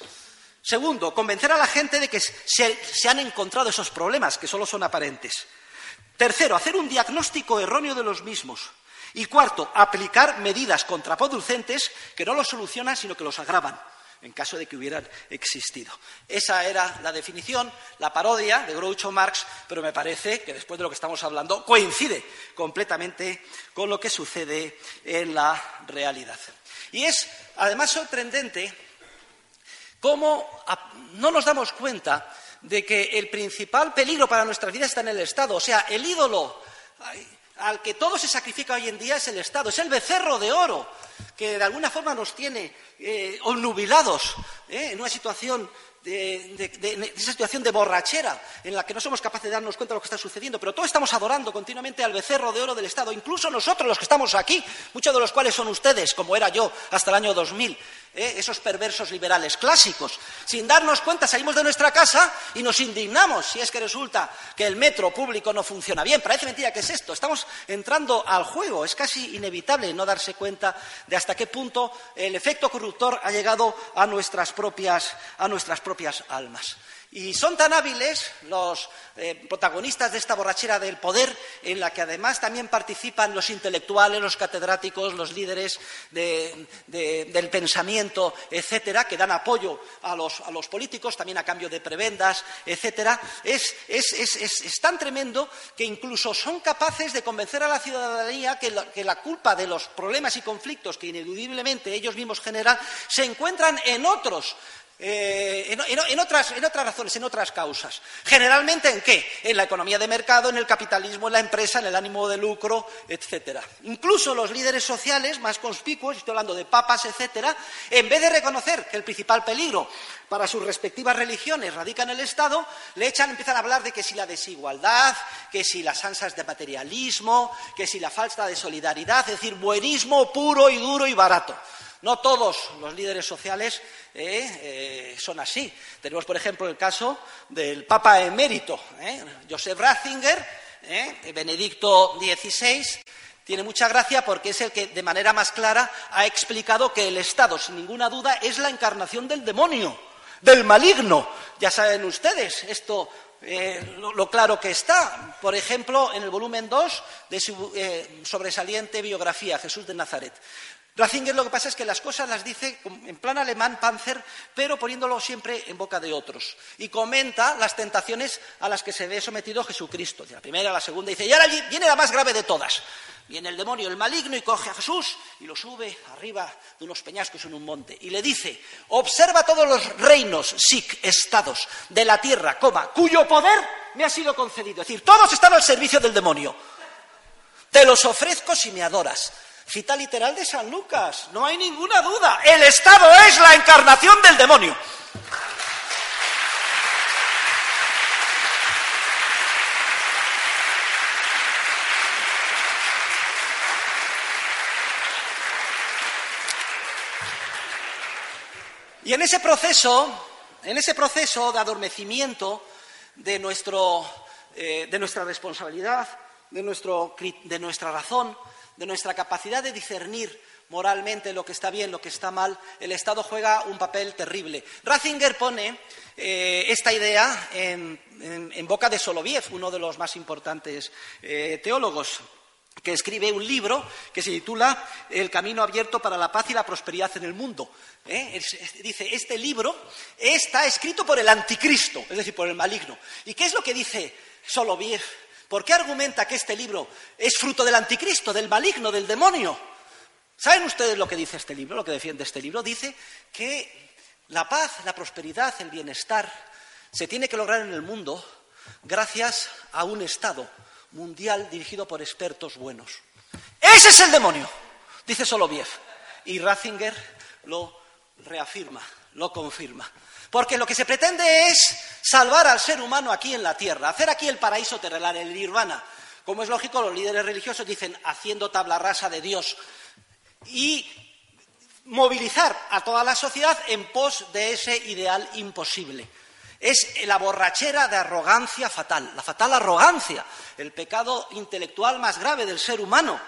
Segundo, convencer a la gente de que se, se han encontrado esos problemas, que solo son aparentes. Tercero, hacer un diagnóstico erróneo de los mismos. Y cuarto, aplicar medidas contraproducentes que no los solucionan, sino que los agravan en caso de que hubieran existido. Esa era la definición, la parodia de Groucho Marx, pero me parece que después de lo que estamos hablando coincide completamente con lo que sucede en la realidad. Y es además sorprendente cómo no nos damos cuenta de que el principal peligro para nuestras vidas está en el Estado. O sea, el ídolo al que todo se sacrifica hoy en día es el Estado, es el becerro de oro que de alguna forma nos tiene eh, obnubilados ¿eh? en una situación de, esa situación de borrachera en la que no somos capaces de darnos cuenta de lo que está sucediendo, pero todos estamos adorando continuamente al becerro de oro del Estado, incluso nosotros los que estamos aquí, muchos de los cuales son ustedes, como era yo hasta el año 2000, ¿eh? esos perversos liberales clásicos. Sin darnos cuenta salimos de nuestra casa y nos indignamos si es que resulta que el metro público no funciona bien. Parece mentira que es esto. Estamos entrando al juego. Es casi inevitable no darse cuenta de hasta qué punto el efecto corruptor ha llegado a nuestras propias, a nuestras propias Y son tan hábiles los eh, protagonistas de esta borrachera del poder, en la que además también participan los intelectuales, los catedráticos, los líderes de, de, del pensamiento, etcétera, que dan apoyo a los, políticos, también a cambio de prebendas, etcétera. Es, tan tremendo que incluso son capaces de convencer a la ciudadanía que la, que la culpa de los problemas y conflictos que ineludiblemente ellos mismos generan se encuentran en otros eh, en, en, otras, en, otras, razones, en otras causas. Generalmente, ¿en qué? En la economía de mercado, en el capitalismo, en la empresa, en el ánimo de lucro, etcétera. Incluso los líderes sociales más conspicuos, estoy hablando de papas, etcétera, en vez de reconocer que el principal peligro para sus respectivas religiones radica en el Estado, le echan, empiezan a hablar de que si la desigualdad, que si las ansas de materialismo, que si la falta de solidaridad, es decir, buenismo puro y duro y barato. No todos los líderes sociales eh, eh, son así. Tenemos, por ejemplo, el caso del Papa emérito, eh, Joseph Ratzinger, Benedicto XVI, Tiene mucha gracia porque es el que de manera más clara ha explicado que el Estado, sin ninguna duda, es la encarnación del demonio, del maligno. Ya saben ustedes esto, eh, lo, claro que está. Por ejemplo, en el volumen 2 de su eh, sobresaliente biografía, Jesús de Nazaret. Ratzinger lo que pasa es que las cosas las dice en plan alemán, Panzer, pero poniéndolo siempre en boca de otros. Y comenta las tentaciones a las que se ve sometido Jesucristo. La primera, la segunda, dice, y ahora viene la más grave de todas. Viene el demonio, el maligno, y coge a Jesús y lo sube arriba de unos peñascos en un monte. Y le dice, observa todos los reinos, sic, estados de la tierra, coma, cuyo poder me ha sido concedido. Es decir, todos están al servicio del demonio. Te los ofrezco si me adoras. Cita literal de San Lucas, no hay ninguna duda. El Estado es la encarnación del demonio. Y en ese proceso, en ese proceso de adormecimiento de, nuestro, eh, de nuestra responsabilidad, de, nuestro, de nuestra razón, de nuestra capacidad de discernir moralmente lo que está bien, lo que está mal, el Estado juega un papel terrible. Ratzinger pone eh, esta idea en, boca de Soloviev, uno de los más importantes eh, teólogos que escribe un libro que se titula El camino abierto para la paz y la prosperidad en el mundo. ¿eh? Dice, este libro está escrito por el anticristo, es decir, por el maligno. ¿Y qué es lo que dice Soloviev? ¿Por qué argumenta que este libro es fruto del anticristo, del maligno, del demonio? ¿Saben ustedes lo que dice este libro, lo que defiende este libro? Dice que la paz, la prosperidad, el bienestar se tiene que lograr en el mundo gracias a un Estado mundial dirigido por expertos buenos. Ese es el demonio, dice Soloviev. Y Ratzinger lo reafirma, lo confirma. Porque lo que se pretende es salvar al ser humano aquí en la tierra, hacer aquí el paraíso terrenal, el nirvana. Como es lógico, los líderes religiosos dicen haciendo tabla rasa de Dios y movilizar a toda la sociedad en pos de ese ideal imposible. Es la borrachera de arrogancia fatal, la fatal arrogancia, el pecado intelectual más grave del ser humano,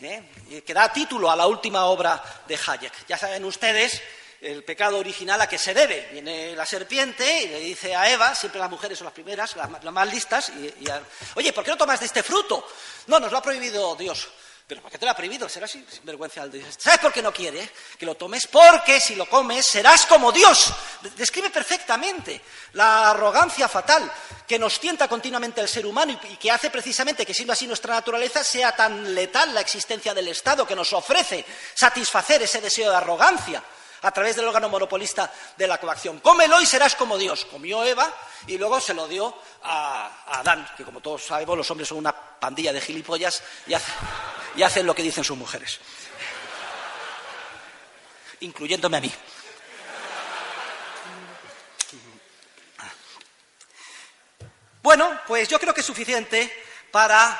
¿eh? que da título a la última obra de Hayek. Ya saben ustedes el pecado original a que se debe. Viene la serpiente y le dice a Eva, siempre las mujeres son las primeras, las, más- listas, y, a- oye, ¿por qué no tomas de este fruto? No, nos lo ha prohibido Dios. ¿Pero por qué te lo ha prohibido? Será sin, vergüenza. ¿Sabes por qué no quiere? Que lo tomes porque si lo comes serás como Dios. De- Describe perfectamente la arrogancia fatal que nos tienta continuamente el ser humano y que hace precisamente que siendo así nuestra naturaleza sea tan letal la existencia del Estado que nos ofrece satisfacer ese deseo de arrogancia a través del órgano monopolista de la coacción. Cómelo y serás como Dios. Comió Eva y luego se lo dio a, Adán, que como todos sabemos los hombres son una pandilla de gilipollas y, hace- y hacen lo que dicen sus mujeres. Incluyéndome a mí. Bueno, pues yo creo que es suficiente para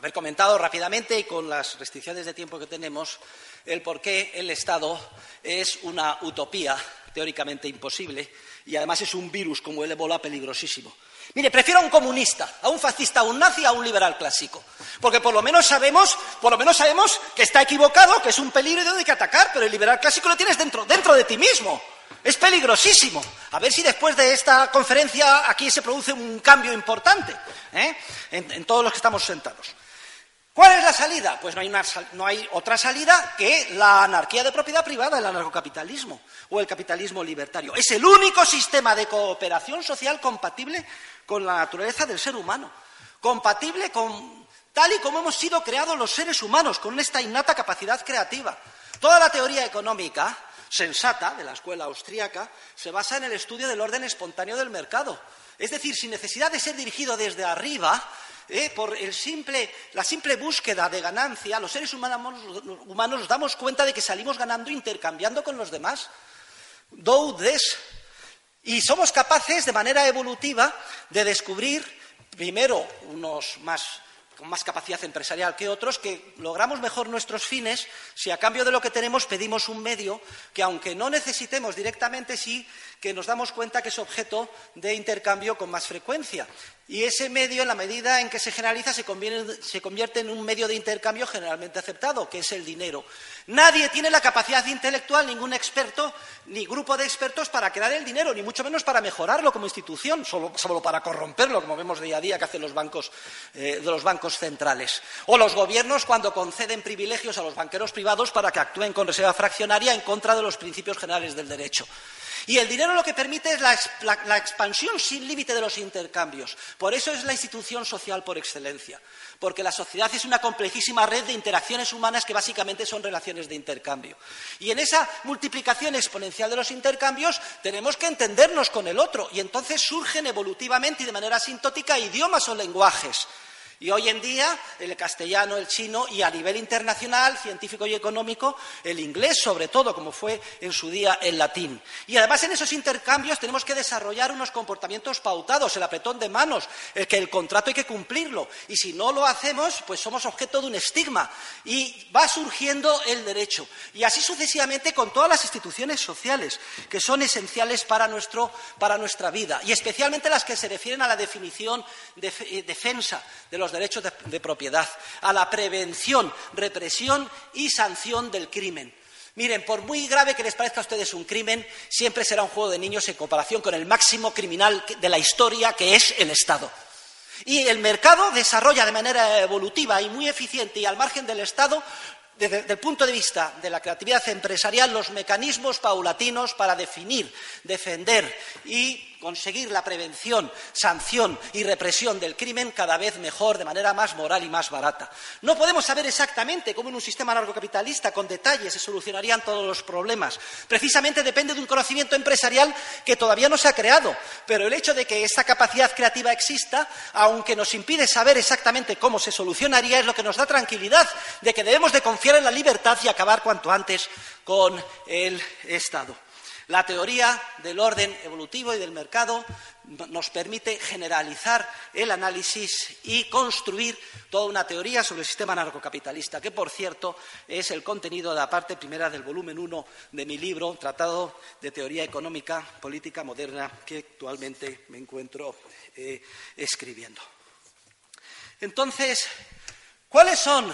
haber comentado rápidamente y con las restricciones de tiempo que tenemos el por qué el Estado es una utopía teóricamente imposible y además es un virus como el ébola peligrosísimo. Mire, prefiero a un comunista, a un fascista, a un nazi, a un liberal clásico. Porque por lo menos sabemos, por lo menos sabemos que está equivocado, que es un peligro y donde hay que atacar, pero el liberal clásico lo tienes dentro, dentro de ti mismo. Es peligrosísimo. A ver si después de esta conferencia aquí se produce un cambio importante ¿eh? en, en todos los que estamos sentados. ¿Cuál es la salida? Pues no hay, otra salida que la anarquía de propiedad privada, el anarcocapitalismo o el capitalismo libertario. Es el único sistema de cooperación social compatible con la naturaleza del ser humano, compatible con tal y como hemos sido creados los seres humanos, con esta innata capacidad creativa. Toda la teoría económica sensata de la escuela austríaca se basa en el estudio del orden espontáneo del mercado. Es decir, sin necesidad de ser dirigido desde arriba, eh, por la simple búsqueda de ganancia, los seres humanos, nos damos cuenta de que salimos ganando intercambiando con los demás. Do. Y somos capaces, de manera evolutiva, de descubrir, primero, unos más con más capacidad empresarial que otros, que logramos mejor nuestros fines si a cambio de lo que tenemos pedimos un medio que, aunque no necesitemos directamente, sí que nos damos cuenta que es objeto de intercambio con más frecuencia. Y ese medio, en la medida en que se generaliza, se convierte, en un medio de intercambio generalmente aceptado, que es el dinero. Nadie tiene la capacidad intelectual, ningún experto, ni grupo de expertos para crear el dinero, ni mucho menos para mejorarlo como institución, solo, solo para corromperlo, como vemos día a día que hacen los bancos, eh, de los bancos centrales. O los gobiernos cuando conceden privilegios a los banqueros privados para que actúen con reserva fraccionaria en contra de los principios generales del derecho. Y el dinero lo que permite es la, expansión sin límite de los intercambios. Por eso es la institución social por excelencia. Porque la sociedad es una complejísima red de interacciones humanas que básicamente son relaciones de intercambio. Y en esa multiplicación exponencial de los intercambios tenemos que entendernos con el otro. Y entonces surgen evolutivamente y de manera asintótica idiomas o lenguajes. Y hoy en día el castellano, el chino y a nivel internacional, científico y económico, el inglés sobre todo, como fue en su día el latín. Y además en esos intercambios tenemos que desarrollar unos comportamientos pautados, el apretón de manos, el que el contrato hay que cumplirlo. Y si no lo hacemos, pues somos objeto de un estigma. Y va surgiendo el derecho. Y así sucesivamente con todas las instituciones sociales, que son esenciales para, nuestro, para nuestra vida. Y especialmente las que se refieren a la definición de eh, defensa de los los derechos de, de propiedad, a la prevención, represión y sanción del crimen. Miren, por muy grave que les parezca a ustedes un crimen, siempre será un juego de niños en comparación con el máximo criminal de la historia, que es el Estado. Y el mercado desarrolla de manera evolutiva y muy eficiente y al margen del Estado desde el punto de vista de la creatividad empresarial, los mecanismos paulatinos para definir, defender y conseguir la prevención, sanción y represión del crimen cada vez mejor, de manera más moral y más barata. No podemos saber exactamente cómo en un sistema narcocapitalista con detalles se solucionarían todos los problemas. Precisamente depende de un conocimiento empresarial que todavía no se ha creado, pero el hecho de que esa capacidad creativa exista, aunque nos impide saber exactamente cómo se solucionaría, es lo que nos da tranquilidad de que debemos de confiar en la libertad y acabar cuanto antes con el Estado. La teoría del orden evolutivo y del mercado nos permite generalizar el análisis y construir toda una teoría sobre el sistema narcocapitalista, que, por cierto, es el contenido de la parte primera del volumen 1 de mi libro, Tratado de Teoría Económica Política Moderna, que actualmente me encuentro eh, escribiendo. Entonces, ¿cuáles son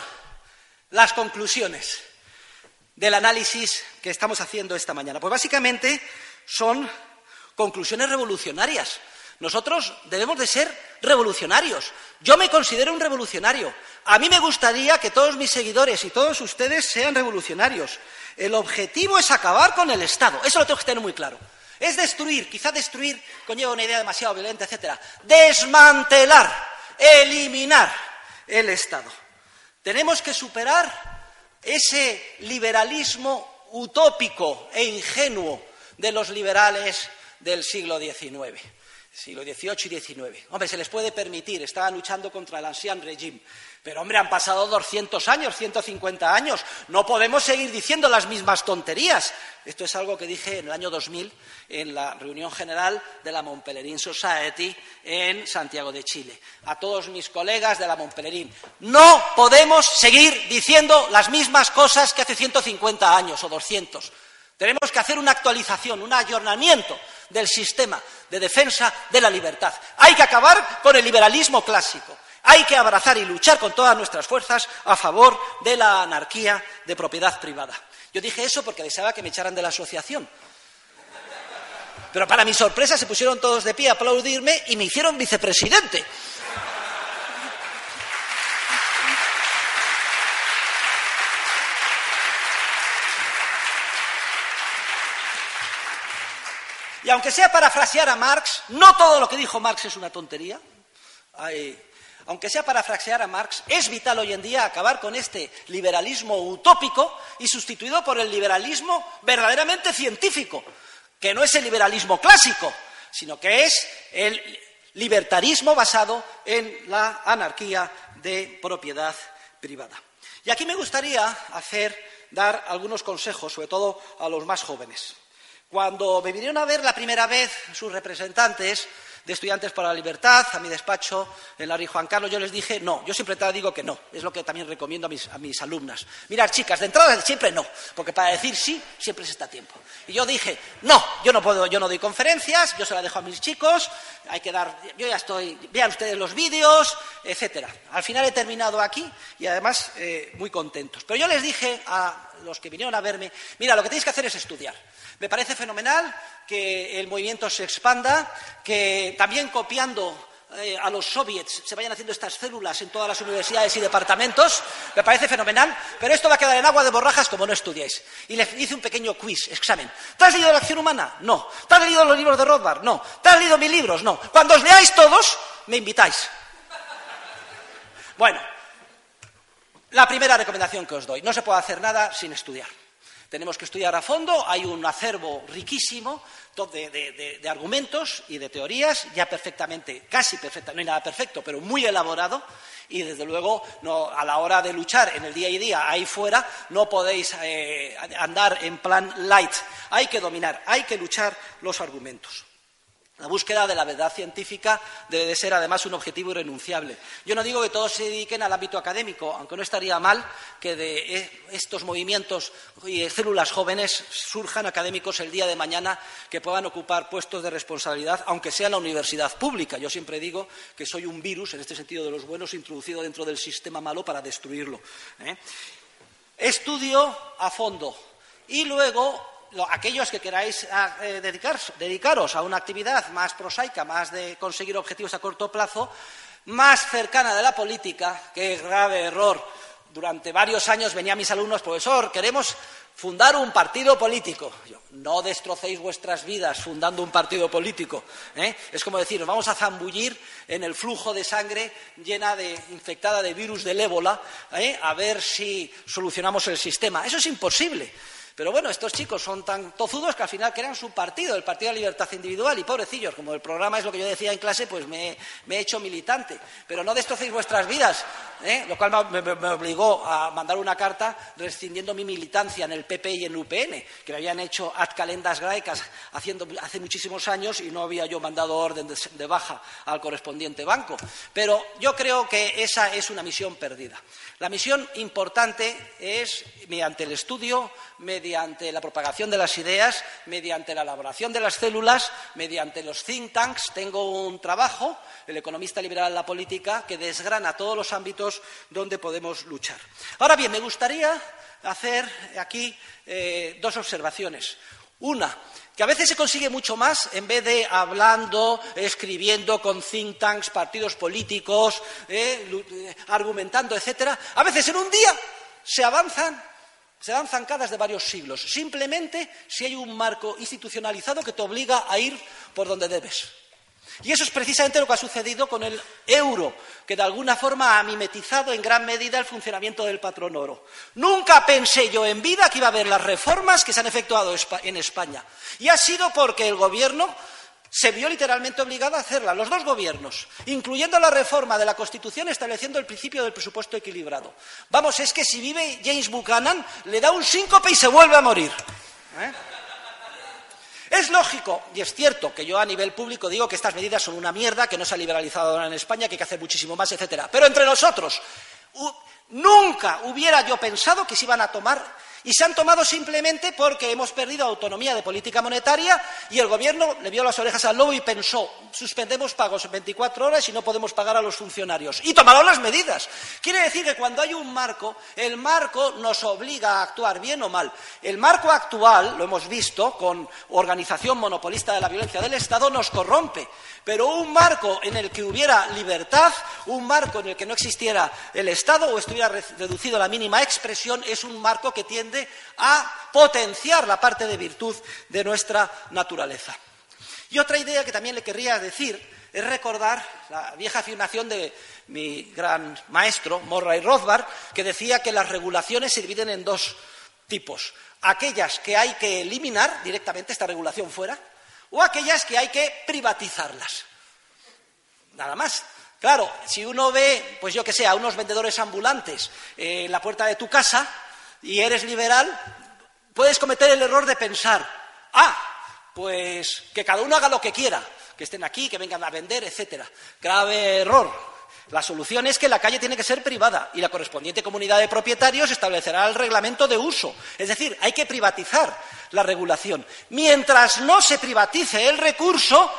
las conclusiones? Del análisis que estamos haciendo esta mañana? Pues básicamente son conclusiones revolucionarias. Nosotros debemos de ser revolucionarios. Yo me considero un revolucionario. A mí me gustaría que todos mis seguidores y todos ustedes sean revolucionarios. El objetivo es acabar con el Estado. Eso lo tengo que tener muy claro. Es destruir, quizá destruir conlleva una idea demasiado violenta, etcétera. Desmantelar, eliminar el Estado. Tenemos que superar ese liberalismo utópico e ingenuo de los liberales del siglo XIX, siglo XVIII y XIX. Hombre, se les puede permitir, estaban luchando contra el ancien régime. Pero, hombre, han pasado 200 años, 150 años. No podemos seguir diciendo las mismas tonterías. Esto es algo que dije en el año 2000 en la reunión general de la Montpellerin Society en Santiago de Chile. A todos mis colegas de la Montpellerin. No podemos seguir diciendo las mismas cosas que hace 150 años o 200. Tenemos que hacer una actualización, un ayornamiento del sistema de defensa de la libertad. Hay que acabar con el liberalismo clásico. Hay que abrazar y luchar con todas nuestras fuerzas a favor de la anarquía de propiedad privada. Yo dije eso porque deseaba que me echaran de la asociación. Pero para mi sorpresa se pusieron todos de pie a aplaudirme y me hicieron vicepresidente. Y aunque sea parafrasear a Marx, no todo lo que dijo Marx es una tontería. Aunque sea para frasear a Marx, es vital hoy en día acabar con este liberalismo utópico y sustituido por el liberalismo verdaderamente científico, que no es el liberalismo clásico, sino que es el libertarismo basado en la anarquía de propiedad privada. Y aquí me gustaría hacer, dar algunos consejos, sobre todo a los más jóvenes. Cuando me vinieron a ver la primera vez sus representantes, de Estudiantes para la Libertad, a mi despacho en la Rey Juan Carlos, yo les dije no. Yo siempre te digo que no. Es lo que también recomiendo a mis, a mis alumnas. Mirad, chicas, de entrada siempre no, porque para decir sí siempre se está a tiempo. Y yo dije no, yo no puedo, yo no doy conferencias, yo se la dejo a mis chicos, hay que dar, yo ya estoy, vean ustedes los vídeos, etcétera. Al final he terminado aquí y además eh, muy contentos. Pero yo les dije a los que vinieron a verme, mira, lo que tenéis que hacer es estudiar. Me parece fenomenal que el movimiento se expanda, que también copiando eh, a los soviets se vayan haciendo estas células en todas las universidades y departamentos, me parece fenomenal, pero esto va a quedar en agua de borrajas como no estudiéis. Y les hice un pequeño quiz, examen. ¿Te has leído la acción humana? No. ¿Te has leído los libros de Rothbard? No. ¿Te has leído mis libros? No. Cuando os leáis todos, me invitáis. Bueno, la primera recomendación que os doy, no se puede hacer nada sin estudiar. Tenemos que estudiar a fondo, hay un acervo riquísimo de, argumentos y de teorías, ya perfectamente, casi perfecta, no hay nada perfecto, pero muy elaborado, y desde luego a la hora de luchar en el día y día ahí fuera no podéis eh, andar en plan light, hay que dominar, hay que luchar los argumentos. La búsqueda de la verdad científica debe de ser además un objetivo irrenunciable. Yo no digo que todos se dediquen al ámbito académico, aunque no estaría mal que de eh, estos movimientos y células jóvenes surjan académicos el día de mañana que puedan ocupar puestos de responsabilidad, aunque sea en la universidad pública. Yo siempre digo que soy un virus, en este sentido de los buenos, introducido dentro del sistema malo para destruirlo. ¿eh? Estudio a fondo y luego aquellos que queráis ah, eh, dedicaros a una actividad más prosaica, más de conseguir objetivos a corto plazo, más cercana de la política, qué grave error. Durante varios años venían mis alumnos, profesor, queremos fundar un partido político. no destrocéis vuestras vidas fundando un partido político. ¿eh? Es como decir, vamos a zambullir en el flujo de sangre llena de, infectada de virus del ébola, ¿eh? a ver si solucionamos el sistema. Eso es imposible. Pero bueno, estos chicos son tan tozudos que al final crean su partido, el Partido de la Libertad Individual, y pobrecillos, como el programa es lo que yo decía en clase, pues me, he hecho militante. Pero no destrocéis vuestras vidas, ¿eh? lo cual me, obligó a mandar una carta rescindiendo mi militancia en el PP y en UPN, que me habían hecho ad calendas graecas haciendo, hace muchísimos años y no había yo mandado orden de, de baja al correspondiente banco. Pero yo creo que esa es una misión perdida. La misión importante es, mediante el estudio, mediante la propagación de las ideas, mediante la elaboración de las células, mediante los think tanks. Tengo un trabajo, el economista liberal la política, que desgrana todos los ámbitos donde podemos luchar. Ahora bien, me gustaría hacer aquí eh, dos observaciones. Una, que a veces se consigue mucho más en vez de hablando, escribiendo con think tanks, partidos políticos, eh, eh, argumentando, etcétera. A veces en un día se avanzan, se dan zancadas de varios siglos, simplemente si hay un marco institucionalizado que te obliga a ir por donde debes. Y eso es precisamente lo que ha sucedido con el euro, que de alguna forma ha mimetizado en gran medida el funcionamiento del patrón oro. Nunca pensé yo en vida que iba a haber las reformas que se han efectuado en España. Y ha sido porque el gobierno se vio literalmente obligado a hacerla, los dos gobiernos, incluyendo la reforma de la Constitución estableciendo el principio del presupuesto equilibrado. Vamos, es que si vive James Buchanan, le da un síncope y se vuelve a morir. ¿Eh? Es lógico, y es cierto, que yo a nivel público digo que estas medidas son una mierda, que no se ha liberalizado ahora en España, que hay que hacer muchísimo más, etcétera. Pero entre nosotros, nunca hubiera yo pensado que se iban a tomar y se han tomado simplemente porque hemos perdido autonomía de política monetaria y el Gobierno le vio las orejas al lobo y pensó, suspendemos pagos en 24 horas y no podemos pagar a los funcionarios. Y tomaron las medidas. Quiere decir que cuando hay un marco, el marco nos obliga a actuar bien o mal. El marco actual, lo hemos visto, con organización monopolista de la violencia del Estado, nos corrompe. Pero un marco en el que hubiera libertad, un marco en el que no existiera el Estado o estuviera reducido a la mínima expresión, es un marco que tiende a potenciar la parte de virtud de nuestra naturaleza. Y otra idea que también le querría decir es recordar la vieja afirmación de mi gran maestro, Morray Rothbard, que decía que las regulaciones se dividen en dos tipos. Aquellas que hay que eliminar directamente esta regulación fuera, o aquellas que hay que privatizarlas. Nada más. Claro, si uno ve, pues yo que sé, a unos vendedores ambulantes en la puerta de tu casa y eres liberal, puedes cometer el error de pensar, ah, pues que cada uno haga lo que quiera. que estén aquí, que vengan a vender, etcétera. Grave error. La solución es que la calle tiene que ser privada y la correspondiente comunidad de propietarios establecerá el reglamento de uso. Es decir, hay que privatizar la regulación. Mientras no se privatice el recurso,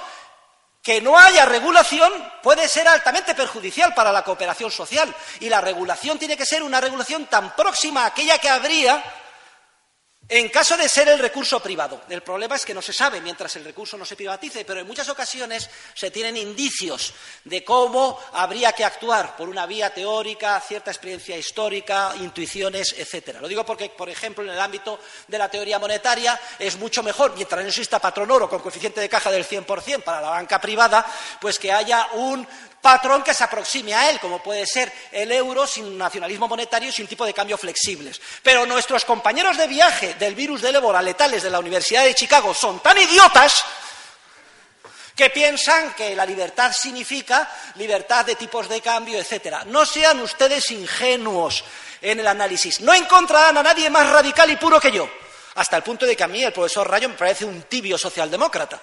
que no haya regulación puede ser altamente perjudicial para la cooperación social. Y la regulación tiene que ser una regulación tan próxima a aquella que habría en caso de ser el recurso privado, el problema es que no se sabe mientras el recurso no se privatice, pero en muchas ocasiones se tienen indicios de cómo habría que actuar por una vía teórica, cierta experiencia histórica, intuiciones, etcétera. Lo digo porque, por ejemplo, en el ámbito de la teoría monetaria es mucho mejor, mientras no exista patrón oro con coeficiente de caja del 100% para la banca privada, pues que haya un patrón que se aproxime a él, como puede ser el euro sin nacionalismo monetario y sin tipo de cambio flexibles. Pero nuestros compañeros de viaje del virus del ébola letales de la Universidad de Chicago son tan idiotas que piensan que la libertad significa libertad de tipos de cambio, etcétera. No sean ustedes ingenuos en el análisis. No encontrarán a nadie más radical y puro que yo. Hasta el punto de que a mí el profesor Rayo me parece un tibio socialdemócrata.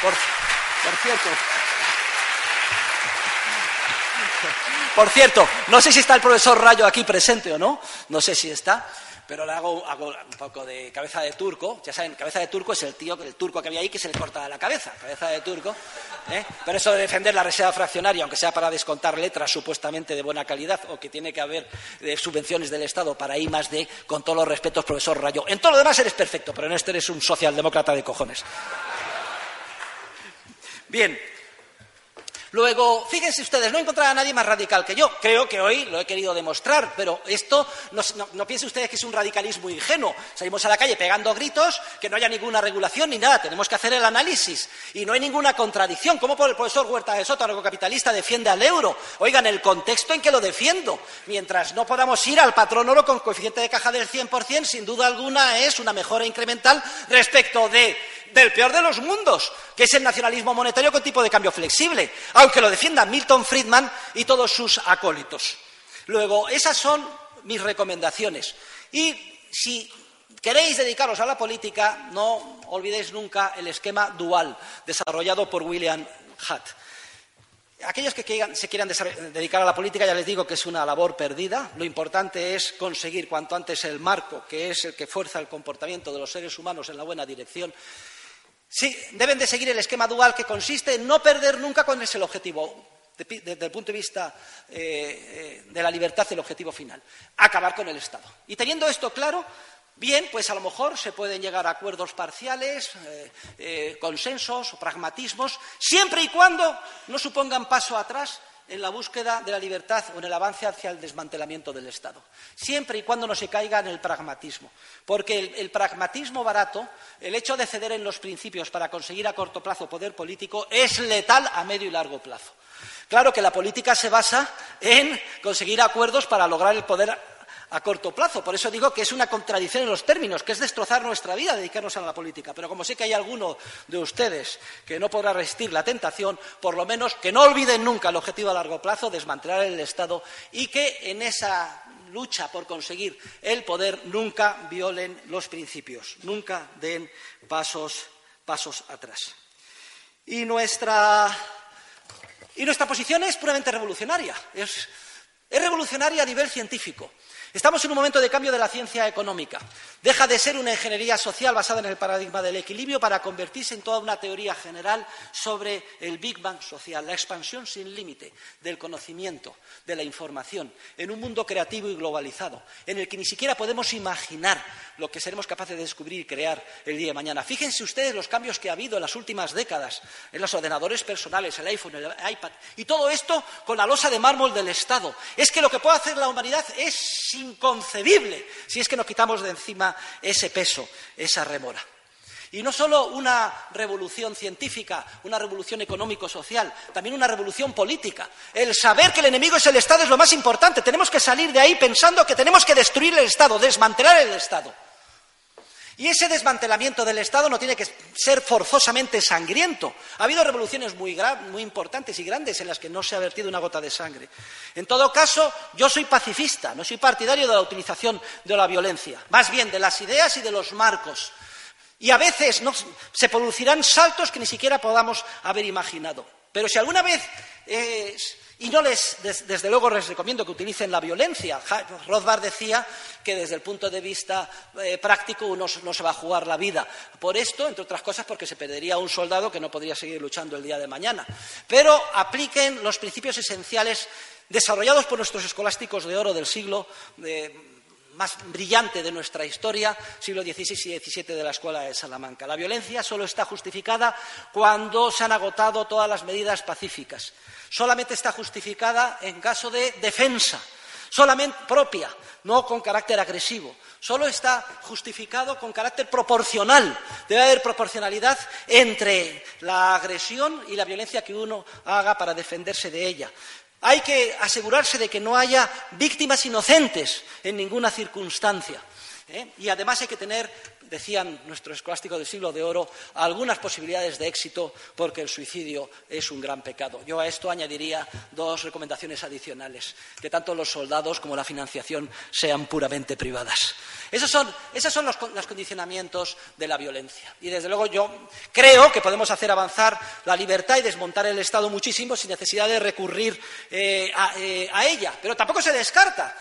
Por, por cierto. Por cierto, no sé si está el profesor Rayo aquí presente o no, no sé si está, pero le hago, un poco de cabeza de turco. Ya saben, cabeza de turco es el tío, el turco que había ahí que se le corta la cabeza, cabeza de turco. ¿eh? Pero eso de defender la reserva fraccionaria, aunque sea para descontar letras supuestamente de buena calidad o que tiene que haber eh, subvenciones del Estado para I más D, con todos los respetos, profesor Rayo. En todo lo demás eres perfecto, pero en este eres un socialdemócrata de cojones. Bien. Luego, fíjense ustedes, no encontrará a nadie más radical que yo. Creo que hoy lo he querido demostrar, pero esto no, no, no piensen ustedes que es un radicalismo ingenuo. Salimos a la calle pegando gritos, que no haya ninguna regulación ni nada. Tenemos que hacer el análisis. Y no hay ninguna contradicción. ¿Cómo el profesor Huerta de Soto, capitalista, defiende al euro? Oigan, el contexto en que lo defiendo. Mientras no podamos ir al patrón oro con coeficiente de caja del 100%, sin duda alguna es una mejora incremental respecto de del peor de los mundos, que es el nacionalismo monetario con tipo de cambio flexible, aunque lo defiendan Milton Friedman y todos sus acólitos. Luego, esas son mis recomendaciones. Y si queréis dedicaros a la política, no olvidéis nunca el esquema dual desarrollado por William Hutt. Aquellos que se quieran dedicar a la política, ya les digo que es una labor perdida. Lo importante es conseguir cuanto antes el marco, que es el que fuerza el comportamiento de los seres humanos en la buena dirección, Sí, deben de seguir el esquema dual que consiste en no perder nunca cuál es el objetivo, desde el punto de vista eh, eh, de la libertad, el objetivo final, acabar con el Estado. Y teniendo esto claro, bien, pues a lo mejor se pueden llegar a acuerdos parciales, eh, consensos o pragmatismos, siempre y cuando no supongan paso atrás en la búsqueda de la libertad o en el avance hacia el desmantelamiento del Estado, siempre y cuando no se caiga en el pragmatismo. Porque el, pragmatismo barato, el hecho de ceder en los principios para conseguir a corto plazo poder político, es letal a medio y largo plazo. Claro que la política se basa en conseguir acuerdos para lograr el poder a corto plazo. Por eso digo que es una contradicción en los términos, que es destrozar nuestra vida dedicarnos a la política. Pero como sé que hay alguno de ustedes que no podrá resistir la tentación, por lo menos que no olviden nunca el objetivo a largo plazo, desmantelar el Estado, y que en esa lucha por conseguir el poder nunca violen los principios, nunca den pasos, pasos atrás. Y nuestra, y nuestra posición es puramente revolucionaria. Es, es revolucionaria a nivel científico. Estamos en un momento de cambio de la ciencia económica. Deja de ser una ingeniería social basada en el paradigma del equilibrio para convertirse en toda una teoría general sobre el Big Bang social, la expansión sin límite del conocimiento, de la información, en un mundo creativo y globalizado, en el que ni siquiera podemos imaginar lo que seremos capaces de descubrir y crear el día de mañana. Fíjense ustedes los cambios que ha habido en las últimas décadas en los ordenadores personales, el iPhone, el iPad, y todo esto con la losa de mármol del Estado. Es que lo que puede hacer la humanidad es inconcebible si es que nos quitamos de encima ese peso, esa remora. Y no solo una revolución científica, una revolución económico-social, también una revolución política. El saber que el enemigo es el Estado es lo más importante. Tenemos que salir de ahí pensando que tenemos que destruir el Estado, desmantelar el Estado. Y ese desmantelamiento del Estado no tiene que ser forzosamente sangriento. Ha habido revoluciones muy, importantes y grandes en las que no se ha vertido una gota de sangre. En todo caso, yo soy pacifista, no soy partidario de la utilización de la violencia, más bien de las ideas y de los marcos. Y a veces no, se producirán saltos que ni siquiera podamos haber imaginado. Pero si alguna vez, eh, y no les, desde luego les recomiendo que utilicen la violencia, Rothbard decía que desde el punto de vista eh, práctico uno no se va a jugar la vida. Por esto, entre otras cosas, porque se perdería un soldado que no podría seguir luchando el día de mañana. Pero apliquen los principios esenciales desarrollados por nuestros escolásticos de oro del siglo más brillante de nuestra historia, siglo XVI y XVII de la Escuela de Salamanca. La violencia solo está justificada cuando se han agotado todas las medidas pacíficas. Solamente está justificada en caso de defensa, solamente propia, no con carácter agresivo. Solo está justificado con carácter proporcional. Debe haber proporcionalidad entre la agresión y la violencia que uno haga para defenderse de ella. Hay que asegurarse de que no haya víctimas inocentes en ninguna circunstancia. ¿eh? Y además hay que tener, decían nuestro escolástico del siglo de oro, algunas posibilidades de éxito porque el suicidio es un gran pecado. Yo a esto añadiría dos recomendaciones adicionales, que tanto los soldados como la financiación sean puramente privadas. Esos son, los, condicionamientos de la violencia. Y desde luego yo creo que podemos hacer avanzar la libertad y desmontar el Estado muchísimo sin necesidad de recurrir eh, eh, a, ella. Pero tampoco se descarta.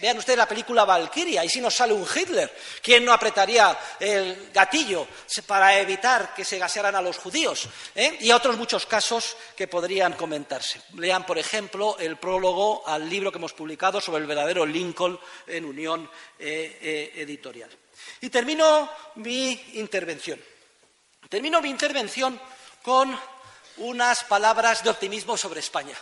Vean ustedes la película Valkyria, y si nos sale un Hitler, ¿quién no apretaría el gatillo para evitar que se gasearan a los judíos? ¿Eh? Y otros muchos casos que podrían comentarse. Lean, por ejemplo, el prólogo al libro que hemos publicado sobre el verdadero Lincoln en Unión editorial. Y termino mi intervención. Termino mi intervención con unas palabras de optimismo sobre España.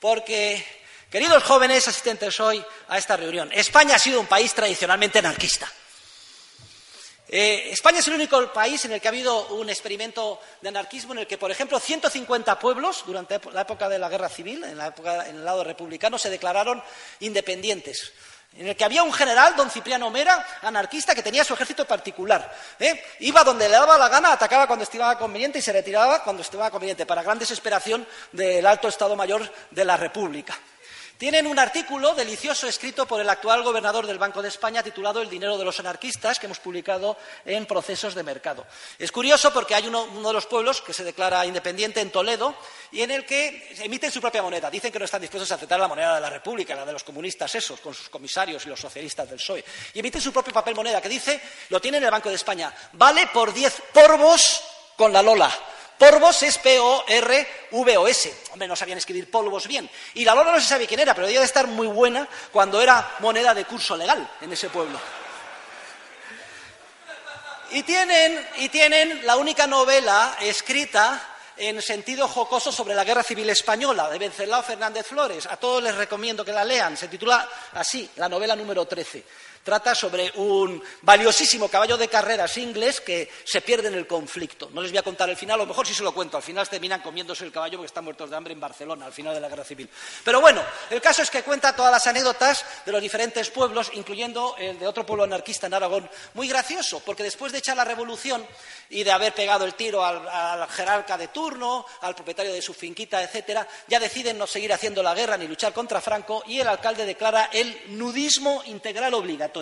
Porque, queridos jóvenes asistentes hoy a esta reunión, España ha sido un país tradicionalmente anarquista. Eh, España es el único país en el que ha habido un experimento de anarquismo en el que, por ejemplo, 150 pueblos durante la época de la guerra civil, en, la época, en el lado republicano, se declararon independientes en el que había un general, don Cipriano Mera, anarquista, que tenía su ejército particular. ¿eh? Iba donde le daba la gana, atacaba cuando estimaba conveniente y se retiraba cuando estimaba conveniente, para gran desesperación del alto Estado Mayor de la República. Tienen un artículo delicioso escrito por el actual gobernador del Banco de España titulado El dinero de los anarquistas que hemos publicado en Procesos de Mercado. Es curioso porque hay uno, de los pueblos que se declara independiente en Toledo y en el que emiten su propia moneda. Dicen que no están dispuestos a aceptar la moneda de la República, la de los comunistas esos, con sus comisarios y los socialistas del PSOE. Y emiten su propio papel moneda que dice, lo tiene en el Banco de España, vale por diez porvos con la Lola. Porvos es P-O-R-V-O-S. Hombre, no sabían escribir polvos bien. Y la lora no se sabe quién era, pero debía de estar muy buena cuando era moneda de curso legal en ese pueblo. Y tienen, y tienen la única novela escrita en sentido jocoso sobre la Guerra Civil Española de Vencelao Fernández Flores. A todos les recomiendo que la lean. Se titula así, la novela número 13. Trata sobre un valiosísimo caballo de carreras inglés que se pierde en el conflicto. No les voy a contar el final, a lo mejor sí se lo cuento. Al final terminan comiéndose el caballo porque están muertos de hambre en Barcelona, al final de la guerra civil. Pero bueno, el caso es que cuenta todas las anécdotas de los diferentes pueblos, incluyendo el de otro pueblo anarquista en Aragón. Muy gracioso, porque después de echar la revolución y de haber pegado el tiro al, jerarca de turno, al propietario de su finquita, etcétera, ya deciden no seguir haciendo la guerra ni luchar contra Franco y el alcalde declara el nudismo integral obligatorio.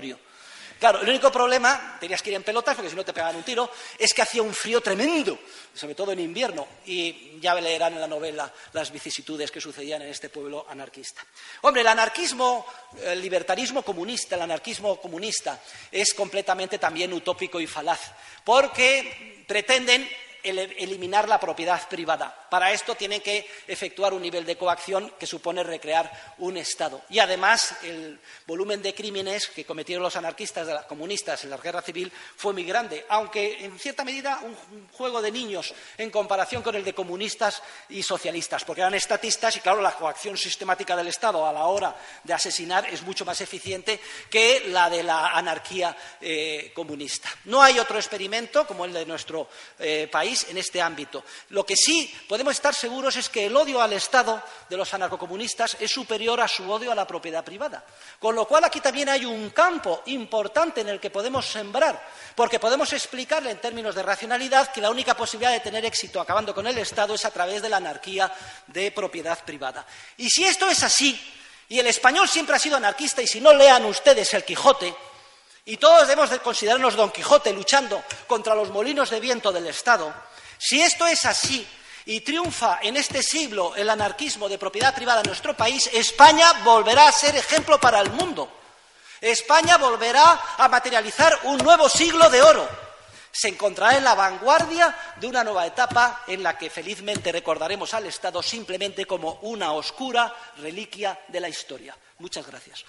Claro, el único problema, tenías que ir en pelotas porque si no te pegaban un tiro, es que hacía un frío tremendo, sobre todo en invierno, y ya leerán en la novela las vicisitudes que sucedían en este pueblo anarquista. Hombre, el anarquismo, el libertarismo comunista, el anarquismo comunista es completamente también utópico y falaz, porque pretenden eliminar la propiedad privada. Para esto tienen que efectuar un nivel de coacción que supone recrear un Estado. Y además, el volumen de crímenes que cometieron los anarquistas, comunistas en la guerra civil fue muy grande, aunque en cierta medida un juego de niños en comparación con el de comunistas y socialistas, porque eran estatistas y, claro, la coacción sistemática del Estado a la hora de asesinar es mucho más eficiente que la de la anarquía eh, comunista. No hay otro experimento como el de nuestro eh, en este ámbito. Lo que sí podemos estar seguros es que el odio al Estado de los anarcocomunistas es superior a su odio a la propiedad privada. Con lo cual aquí también hay un campo importante en el que podemos sembrar, porque podemos explicarle en términos de racionalidad que la única posibilidad de tener éxito acabando con el Estado es a través de la anarquía de propiedad privada. Y si esto es así, y el español siempre ha sido anarquista, y si no lean ustedes el Quijote, y todos debemos de considerarnos Don Quijote luchando contra los molinos de viento del Estado, si esto es así y triunfa en este siglo el anarquismo de propiedad privada en nuestro país, España volverá a ser ejemplo para el mundo. España volverá a materializar un nuevo siglo de oro. Se encontrará en la vanguardia de una nueva etapa en la que felizmente recordaremos al Estado simplemente como una oscura reliquia de la historia. Muchas gracias.